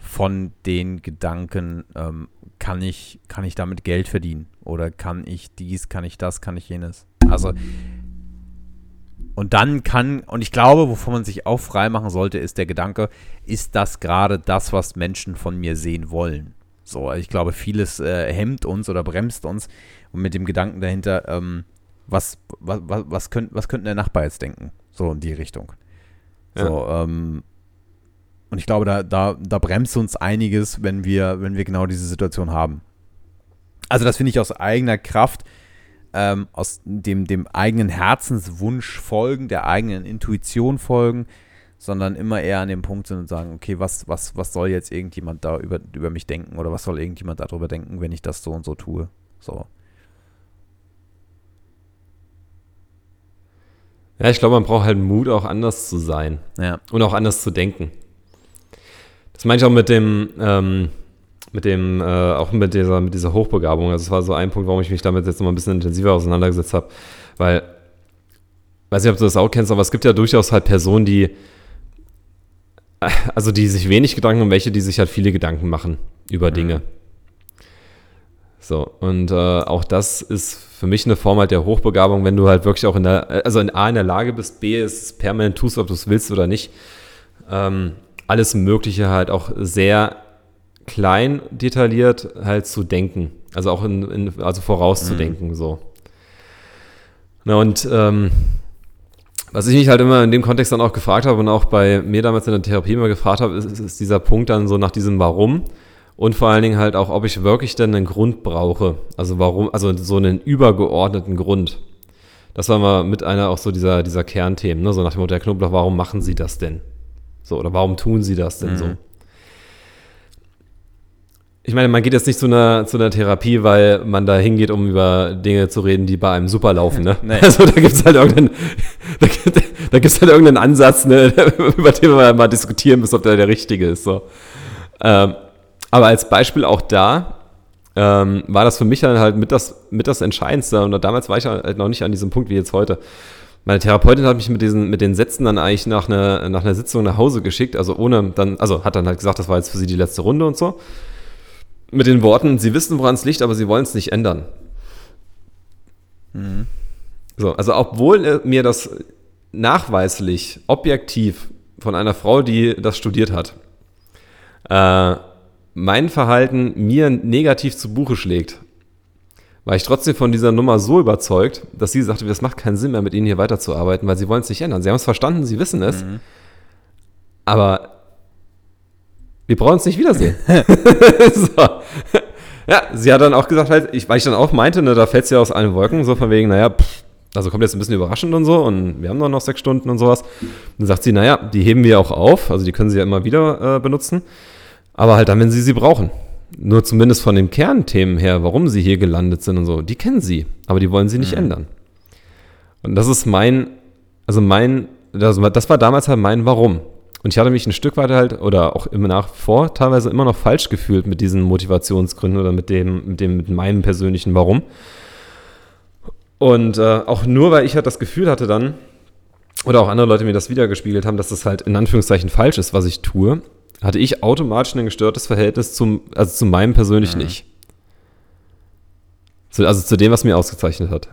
von den Gedanken, ähm, kann, ich, kann ich damit Geld verdienen? Oder kann ich dies, kann ich das, kann ich jenes? Also und dann kann, und ich glaube, wovon man sich auch frei machen sollte, ist der Gedanke, ist das gerade das, was Menschen von mir sehen wollen? So, ich glaube, vieles äh, hemmt uns oder bremst uns und mit dem Gedanken dahinter, ähm, was, was, was, was, könnt, was könnte der Nachbar jetzt denken? So in die Richtung. Ja. So, ähm, und ich glaube, da, da, da bremst uns einiges, wenn wir, wenn wir genau diese Situation haben. Also, das finde ich aus eigener Kraft ähm, aus dem, dem eigenen Herzenswunsch folgen, der eigenen Intuition folgen, sondern immer eher an dem Punkt sind und sagen, okay, was, was, was soll jetzt irgendjemand da über, über mich denken oder was soll irgendjemand darüber denken, wenn ich das so und so tue. So. Ja, ich glaube, man braucht halt Mut, auch anders zu sein. Ja. Und auch anders zu denken. Das meine ich auch mit dem, ähm, mit dem, äh, auch mit dieser, mit dieser Hochbegabung. Also das war so ein Punkt, warum ich mich damit jetzt noch mal ein bisschen intensiver auseinandergesetzt habe. Weil, weiß nicht, ob du das auch kennst, aber es gibt ja durchaus halt Personen, die, also die sich wenig Gedanken und welche, die sich halt viele Gedanken machen über mhm. Dinge. So, und äh, auch das ist für mich eine Form halt der Hochbegabung, wenn du halt wirklich auch in der, also in A in der Lage bist, B es permanent tust, ob du es willst oder nicht, ähm, alles Mögliche halt auch sehr klein detailliert halt zu denken. Also auch in, in also vorauszudenken, mhm. so. Na und ähm, was ich mich halt immer in dem Kontext dann auch gefragt habe und auch bei mir damals in der Therapie immer gefragt habe, ist, ist dieser Punkt dann so nach diesem Warum und vor allen Dingen halt auch, ob ich wirklich denn einen Grund brauche. Also warum, also so einen übergeordneten Grund. Das war mal mit einer auch so dieser, dieser Kernthemen, ne? so nach dem Motto, Herr Knoblauch, warum machen Sie das denn? So, oder warum tun Sie das denn mhm. so? ich meine, man geht jetzt nicht zu einer, zu einer Therapie, weil man da hingeht, um über Dinge zu reden, die bei einem super laufen. Ne? Nee. Also da gibt es halt irgendeinen, da, da gibt's halt irgendeinen Ansatz, ne, über den man mal diskutieren muss, ob der der richtige ist. So. Ähm, aber als Beispiel auch da ähm, war das für mich dann halt mit das, mit das Entscheidendste. Und damals war ich halt noch nicht an diesem Punkt wie jetzt heute. Meine Therapeutin hat mich mit diesen, mit den Sätzen dann eigentlich nach einer, nach einer Sitzung nach Hause geschickt, also ohne dann, also hat dann halt gesagt, das war jetzt für sie die letzte Runde und so. mit den Worten, sie wissen, woran es liegt, aber sie wollen es nicht ändern. Mhm. So, also obwohl mir das nachweislich, objektiv von einer Frau, die das studiert hat, äh, mein Verhalten mir negativ zu Buche schlägt, war ich trotzdem von dieser Nummer so überzeugt, dass sie sagte, das macht keinen Sinn mehr, mit ihnen hier weiterzuarbeiten, weil sie wollen es nicht ändern. Sie haben es verstanden, sie wissen es, mhm. aber wir brauchen es nicht wiedersehen. so. Ja, sie hat dann auch gesagt, halt, ich, weil ich dann auch meinte, ne, da fällt sie aus allen Wolken, so von wegen, naja, pff, also kommt jetzt ein bisschen überraschend und so und wir haben doch noch sechs Stunden und sowas. Dann sagt sie, naja, die heben wir auch auf, also die können sie ja immer wieder äh, benutzen, aber halt dann, wenn sie sie brauchen. Nur zumindest von den Kernthemen her, warum sie hier gelandet sind und so, die kennen sie, aber die wollen sie nicht mhm. ändern. Und das ist mein, also mein, das, das war damals halt mein Warum. Und ich hatte mich ein Stück weit halt, oder auch immer nach vor, teilweise immer noch falsch gefühlt mit diesen Motivationsgründen oder mit dem, mit dem, mit meinem persönlichen Warum. Und äh, auch nur, weil ich halt das Gefühl hatte dann, oder auch andere Leute mir das wiedergespiegelt haben, dass das halt in Anführungszeichen falsch ist, was ich tue, hatte ich automatisch ein gestörtes Verhältnis zum, also zu meinem persönlichen mhm. Ich. Also zu dem, was mir ausgezeichnet hat.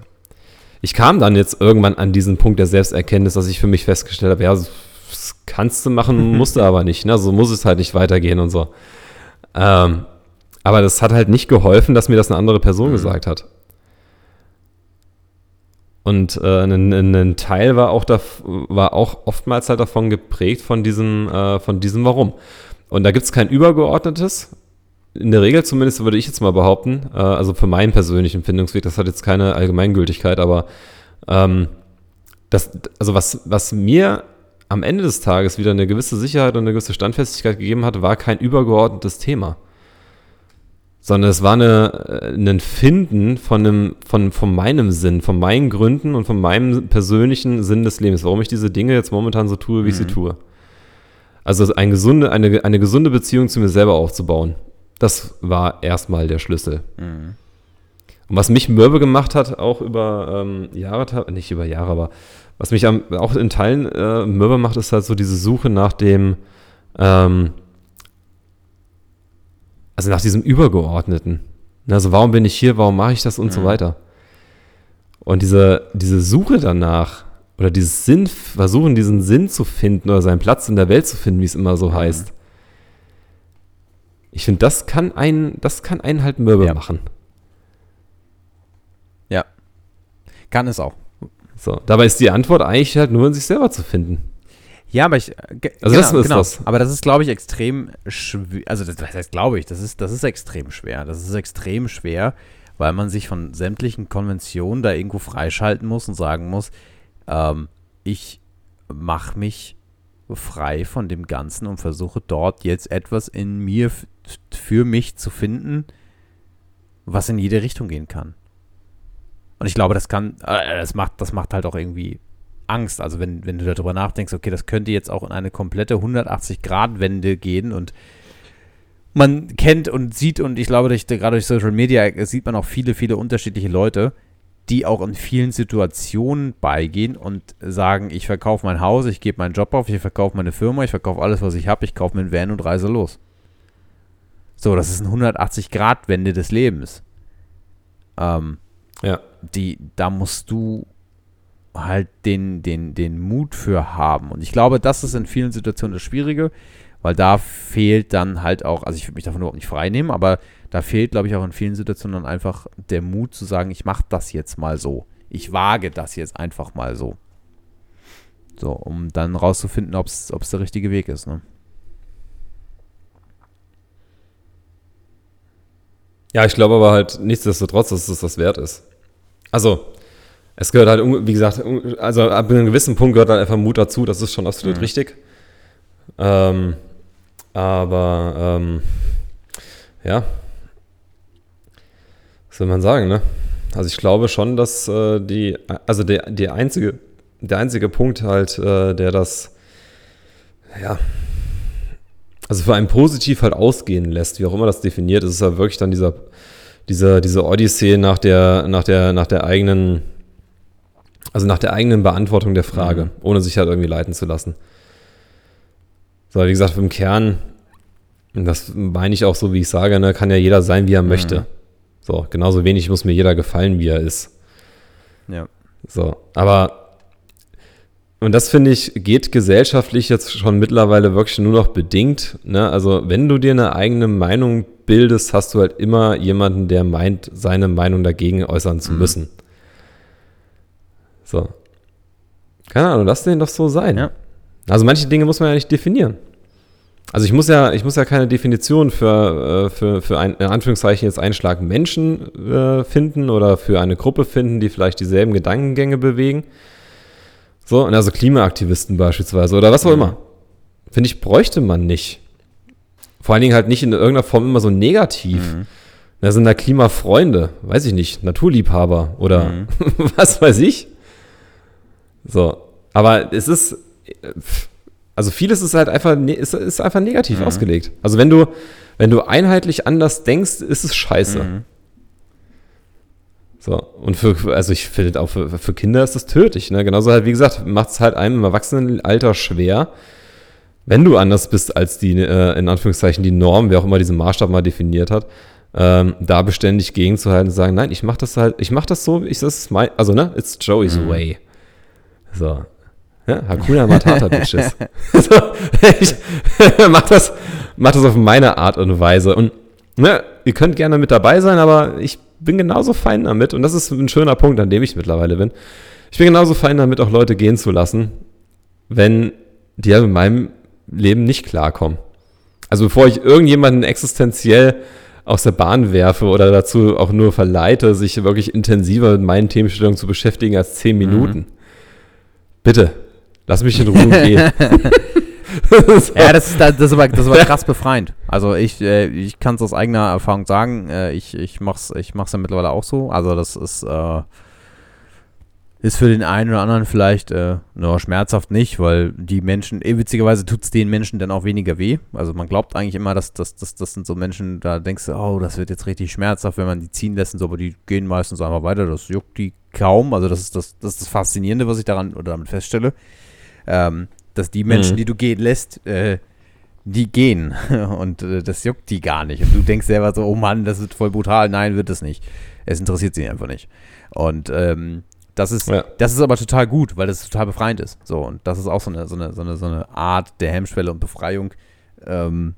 Ich kam dann jetzt irgendwann an diesen Punkt der Selbsterkenntnis, dass ich für mich festgestellt habe, ja, das kannst du machen, musst du aber nicht. Ne? So muss es halt nicht weitergehen und so. Ähm, aber das hat halt nicht geholfen, dass mir das eine andere Person mhm. gesagt hat. Und äh, ein, ein, Teil war auch, da, war auch oftmals halt davon geprägt von diesem, äh, von diesem Warum. Und da gibt es kein übergeordnetes. In der Regel zumindest würde ich jetzt mal behaupten, äh, also für meinen persönlichen Empfindungsweg, das hat jetzt keine Allgemeingültigkeit, aber ähm, das, also was, was mir am Ende des Tages wieder eine gewisse Sicherheit und eine gewisse Standfestigkeit gegeben hat, war kein übergeordnetes Thema sondern es war eine, äh, ein Finden von, einem, von, von meinem Sinn, von meinen Gründen und von meinem persönlichen Sinn des Lebens, warum ich diese Dinge jetzt momentan so tue, wie ich sie mhm. tue. Also ein gesunde, eine, eine gesunde Beziehung zu mir selber aufzubauen. Das war erstmal der Schlüssel. Mhm. Und was mich mürbe gemacht hat, auch über ähm, Jahre, nicht über Jahre, aber was mich am, auch in Teilen äh, mürbe macht, ist halt so diese Suche nach dem, ähm, also nach diesem Übergeordneten. Also warum bin ich hier, warum mache ich das und mhm. so weiter. Und diese, diese Suche danach oder dieses Sinn, versuchen diesen Sinn zu finden oder seinen Platz in der Welt zu finden, wie es immer so mhm. heißt. Ich finde, das kann einen, das kann einen halt mürbe ja. machen. Ja. Kann es auch. So, dabei ist die Antwort eigentlich halt nur in sich selber zu finden. Ja, aber ich. Also genau, das ist genau. das. Aber das ist, glaube ich, extrem schwer. Also das, das heißt, glaube ich, das ist, das ist extrem schwer. Das ist extrem schwer, weil man sich von sämtlichen Konventionen da irgendwo freischalten muss und sagen muss, ähm, ich mache mich frei von dem Ganzen und versuche dort jetzt etwas in mir für mich zu finden, was in jede Richtung gehen kann. Und ich glaube, das kann, äh, das macht, das macht halt auch irgendwie Angst. Also wenn, wenn du darüber nachdenkst, okay, das könnte jetzt auch in eine komplette 180-Grad-Wende gehen und man kennt und sieht und ich glaube, durch, gerade durch Social Media sieht man auch viele, viele unterschiedliche Leute, die auch in vielen Situationen beigehen und sagen, ich verkaufe mein Haus, ich gebe meinen Job auf, ich verkaufe meine Firma, ich verkaufe alles, was ich habe, ich kaufe mir einen Van und reise los. So, das ist eine 180-Grad-Wende des Lebens. Ähm, ja. Die, da musst du halt den, den, den Mut für haben. Und ich glaube, das ist in vielen Situationen das Schwierige, weil da fehlt dann halt auch, also ich würde mich davon überhaupt nicht frei nehmen, aber da fehlt, glaube ich, auch in vielen Situationen dann einfach der Mut zu sagen, ich mache das jetzt mal so. Ich wage das jetzt einfach mal so. So, um dann rauszufinden, ob es der richtige Weg ist. Ne? Ja, ich glaube aber halt nichtsdestotrotz, dass es das wert ist. Also, es gehört halt, wie gesagt, also ab einem gewissen Punkt gehört halt einfach Mut dazu, das ist schon absolut mhm. richtig. Ähm, aber ähm, ja, was soll man sagen, ne? Also ich glaube schon, dass äh, die, also der, die einzige, der einzige Punkt halt, äh, der das, ja, also für einen positiv halt ausgehen lässt, wie auch immer das definiert, ist es halt wirklich dann dieser, dieser, diese Odyssee nach der, nach der, nach der eigenen also nach der eigenen Beantwortung der Frage, mhm. ohne sich halt irgendwie leiten zu lassen. So, wie gesagt, im Kern das meine ich auch so, wie ich sage, ne, kann ja jeder sein, wie er möchte. Mhm. So, genauso wenig muss mir jeder gefallen, wie er ist. Ja. So, aber und das finde ich, geht gesellschaftlich jetzt schon mittlerweile wirklich nur noch bedingt. Ne? Also, wenn du dir eine eigene Meinung bildest, hast du halt immer jemanden, der meint, seine Meinung dagegen äußern zu mhm. müssen. So. Keine Ahnung, lass den doch so sein. Ja. Also, manche Dinge muss man ja nicht definieren. Also ich muss ja, ich muss ja keine Definition für, äh, für, für ein, in Anführungszeichen jetzt einen Schlag Menschen äh, finden oder für eine Gruppe finden, die vielleicht dieselben Gedankengänge bewegen. So, und also Klimaaktivisten beispielsweise oder was auch mhm. immer. Finde ich, bräuchte man nicht. Vor allen Dingen halt nicht in irgendeiner Form immer so negativ. Mhm. Da sind da Klimafreunde, weiß ich nicht, Naturliebhaber oder mhm. was weiß ich. So, aber es ist, also vieles ist halt einfach, ne, ist, ist einfach negativ mhm. ausgelegt. Also wenn du, wenn du einheitlich anders denkst, ist es scheiße. Mhm. So, und für, also ich finde auch für, für Kinder ist das tödlich. Ne? Genauso halt, wie gesagt, macht es halt einem im Erwachsenenalter schwer, wenn du anders bist als die, äh, in Anführungszeichen, die Norm, wer auch immer diesen Maßstab mal definiert hat, ähm, da beständig gegenzuhalten und sagen, nein, ich mach das halt, ich mach das so, ich, das ist mein, also ne, it's Joey's mhm. way. So. Ja, Hakuna Matata, Bitches. so, ich mach das, mach das auf meine Art und Weise. Und ne, ihr könnt gerne mit dabei sein, aber ich bin genauso fein damit, und das ist ein schöner Punkt, an dem ich mittlerweile bin. Ich bin genauso fein damit, auch Leute gehen zu lassen, wenn die ja mit meinem Leben nicht klarkommen. Also bevor ich irgendjemanden existenziell aus der Bahn werfe oder dazu auch nur verleite, sich wirklich intensiver mit meinen Themenstellungen zu beschäftigen als zehn Minuten. Mhm. Bitte, lass mich in Ruhe gehen. ja, das, das, das, war, das war krass befreiend. Also ich, äh, ich kann es aus eigener Erfahrung sagen. Äh, ich, ich mach's, ich mach's ja mittlerweile auch so. Also das ist, äh, ist für den einen oder anderen vielleicht äh, no, schmerzhaft nicht, weil die Menschen, eh, witzigerweise tut es den Menschen dann auch weniger weh. Also man glaubt eigentlich immer, dass, dass, dass das sind so Menschen, da denkst du, oh, das wird jetzt richtig schmerzhaft, wenn man die ziehen lässt und so, aber die gehen meistens einfach weiter. Das juckt die kaum. Also das ist das, das, ist das Faszinierende, was ich daran oder damit feststelle. Ähm, dass die Menschen, mhm. die du gehen lässt, äh, die gehen und äh, das juckt die gar nicht. Und du denkst selber so, oh Mann, das ist voll brutal. Nein, wird es nicht. Es interessiert sie einfach nicht. Und ähm, das ist, ja. das ist aber total gut, weil das total befreiend ist. So, und das ist auch so eine, so eine, so eine, so eine Art der Hemmschwelle und Befreiung, ähm,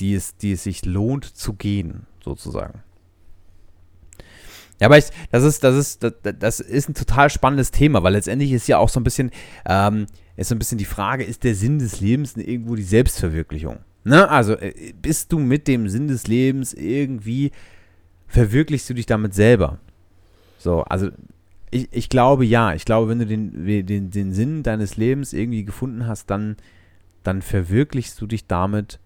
die, es, die es sich lohnt zu gehen, sozusagen. Ja, aber ich, das ist, das ist, das, das, ist ein total spannendes Thema, weil letztendlich ist ja auch so ein bisschen, ähm, ist so ein bisschen die Frage, ist der Sinn des Lebens irgendwo die Selbstverwirklichung? Ne? Also äh, bist du mit dem Sinn des Lebens irgendwie, verwirklichst du dich damit selber? So, also ich, ich glaube ja, ich glaube, wenn du den, den, den Sinn deines Lebens irgendwie gefunden hast, dann, dann verwirklichst du dich damit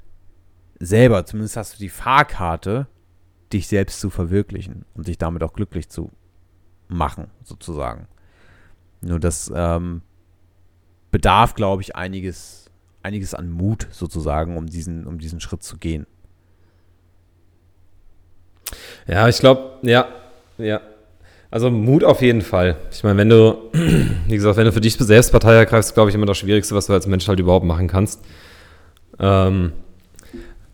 selber. Zumindest hast du die Fahrkarte dich selbst zu verwirklichen und dich damit auch glücklich zu machen, sozusagen. Nur das ähm, bedarf, glaube ich, einiges, einiges an Mut, sozusagen, um diesen, um diesen Schritt zu gehen. Ja, ich glaube, ja, ja. Also Mut auf jeden Fall. Ich meine, wenn du, wie gesagt, wenn du für dich selbst Partei ergreifst, glaube ich, immer das Schwierigste, was du als Mensch halt überhaupt machen kannst. Ähm,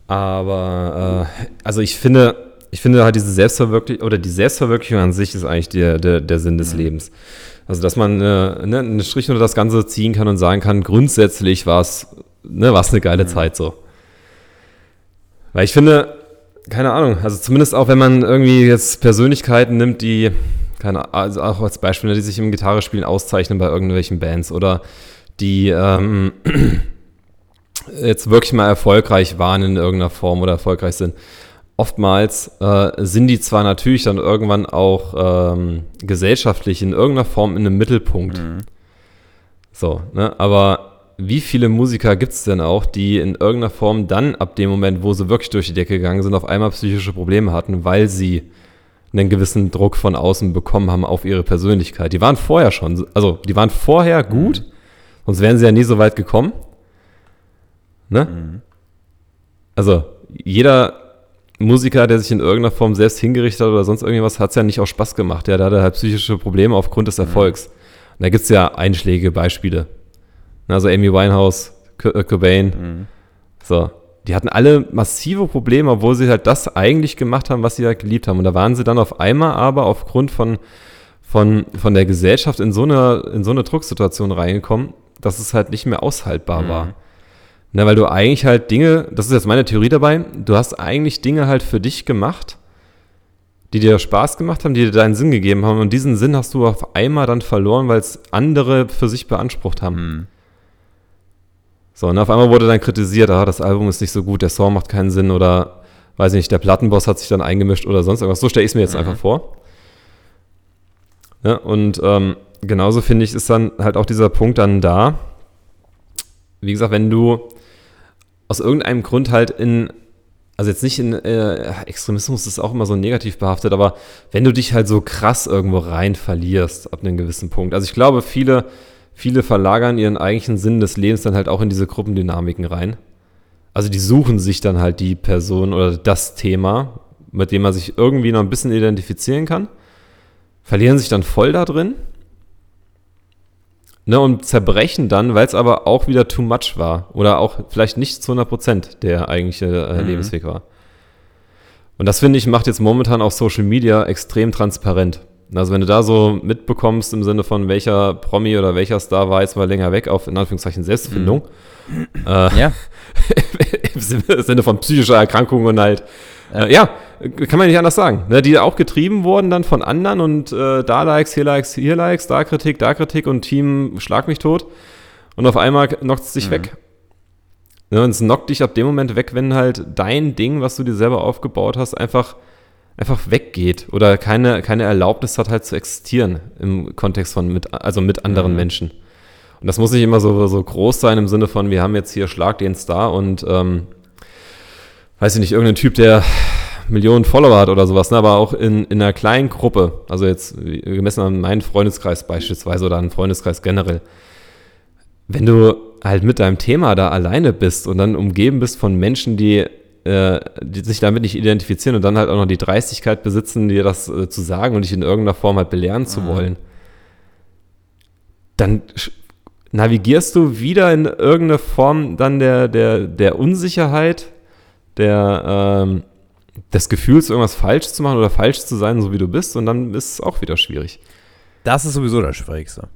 aber, äh, also ich finde, ich finde halt diese Selbstverwirklichung oder die Selbstverwirklichung an sich ist eigentlich der, der, der Sinn des mhm. Lebens. Also, dass man äh, ne, einen Strich unter das Ganze ziehen kann und sagen kann, grundsätzlich war es ne, eine geile mhm. Zeit so. Weil ich finde, keine Ahnung, also zumindest auch wenn man irgendwie jetzt Persönlichkeiten nimmt, die, keine also auch als Beispiel, ne, die sich im Gitarrespielen auszeichnen bei irgendwelchen Bands oder die ähm, jetzt wirklich mal erfolgreich waren in irgendeiner Form oder erfolgreich sind oftmals äh, sind die zwar natürlich dann irgendwann auch ähm, gesellschaftlich in irgendeiner Form in einem Mittelpunkt. Mhm. So, ne? Aber wie viele Musiker gibt es denn auch, die in irgendeiner Form dann ab dem Moment, wo sie wirklich durch die Decke gegangen sind, auf einmal psychische Probleme hatten, weil sie einen gewissen Druck von außen bekommen haben auf ihre Persönlichkeit. Die waren vorher schon, also die waren vorher gut, mhm. sonst wären sie ja nie so weit gekommen. Ne? Mhm. Also jeder Musiker, der sich in irgendeiner Form selbst hingerichtet hat oder sonst irgendwas, hat es ja nicht auch Spaß gemacht. Ja, der hatte halt psychische Probleme aufgrund des. Erfolgs. Und da gibt es ja einschlägige Beispiele. Also Amy Winehouse, äh, Cobain. Mhm. So. die hatten alle massive Probleme, obwohl sie halt das eigentlich gemacht haben, was sie halt geliebt haben. Und da waren sie dann auf einmal aber aufgrund von, von, von der Gesellschaft in so eine, in so eine Drucksituation reingekommen, dass es halt nicht mehr aushaltbar mhm. war. Na, weil du eigentlich halt Dinge, das ist jetzt meine Theorie dabei, du hast eigentlich Dinge halt für dich gemacht, die dir Spaß gemacht haben, die dir deinen Sinn gegeben haben. Und diesen Sinn hast du auf einmal dann verloren, weil es andere für sich beansprucht haben. Mhm. So, und auf einmal wurde dann kritisiert, ah, das Album ist nicht so gut, der Song macht keinen Sinn oder, weiß ich nicht, der Plattenboss hat sich dann eingemischt oder sonst irgendwas. So stelle ich es mir jetzt mhm. einfach vor. Ja, und ähm, genauso finde ich, ist dann halt auch dieser Punkt dann da. Wie gesagt, wenn du aus irgendeinem Grund halt in, also jetzt nicht in äh, Extremismus ist auch immer so negativ behaftet, aber wenn du dich halt so krass irgendwo rein verlierst ab einem gewissen Punkt. Also ich glaube, viele viele verlagern ihren eigentlichen Sinn des Lebens dann halt auch in diese Gruppendynamiken rein. Also die suchen sich dann halt die Person oder das Thema, mit dem man sich irgendwie noch ein bisschen identifizieren kann, verlieren sich dann voll da drin ne, und zerbrechen dann, weil es aber auch wieder too much war oder auch vielleicht nicht zu 100% der eigentliche äh, mhm. Lebensweg war. Und das finde ich macht jetzt momentan auch Social Media extrem transparent. Also wenn du da so mitbekommst im Sinne von welcher Promi oder welcher Star war jetzt mal länger weg auf in Anführungszeichen Selbstfindung. Mhm. Äh, ja. Im Sinne von psychischer Erkrankung und halt. Äh, ja, kann man nicht anders sagen. Ne, die auch getrieben wurden dann von anderen und äh, da Likes, hier Likes, hier Likes, da Kritik, da Kritik und Team schlag mich tot. Und auf einmal knockt es dich mhm. weg. Ne, und es knockt dich ab dem Moment weg, wenn halt dein Ding, was du dir selber aufgebaut hast, einfach einfach weggeht oder keine, keine Erlaubnis hat, halt zu existieren im Kontext von mit, also mit anderen mhm. Menschen. Und das muss nicht immer so, so groß sein im Sinne von, wir haben jetzt hier Schlag den Star und ähm, weiß ich nicht, irgendein Typ, der Millionen Follower hat oder sowas, ne, aber auch in, in einer kleinen Gruppe, also jetzt gemessen an meinen Freundeskreis beispielsweise oder an Freundeskreis generell, wenn du halt mit deinem Thema da alleine bist und dann umgeben bist von Menschen, die äh, die sich damit nicht identifizieren und dann halt auch noch die Dreistigkeit besitzen, dir das äh, zu sagen und dich in irgendeiner Form halt belehren zu mhm. wollen, dann navigierst du wieder in irgendeine Form dann der, der, der Unsicherheit, der, ähm, des Gefühls, irgendwas falsch zu machen oder falsch zu sein, so wie du bist, und dann ist es auch wieder schwierig. Das ist sowieso das Schwierigste.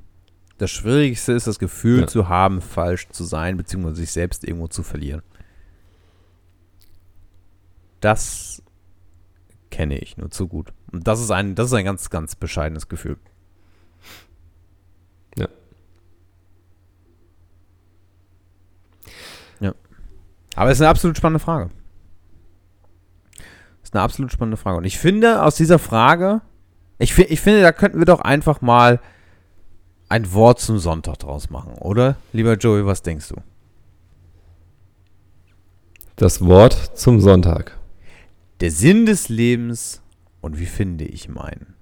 Das Schwierigste ist, das Gefühl ja. zu haben, falsch zu sein, beziehungsweise sich selbst irgendwo zu verlieren. Das kenne ich nur zu gut. Und das ist ein, das ist ein ganz, ganz bescheidenes Gefühl. Ja. Ja. Aber es ist eine absolut spannende Frage. Das ist eine absolut spannende Frage. Und ich finde, aus dieser Frage, ich, ich finde, da könnten wir doch einfach mal ein Wort zum Sonntag draus machen, oder? Lieber Joey, was denkst du? Das Wort zum Sonntag. Der Sinn des Lebens und wie finde ich meinen?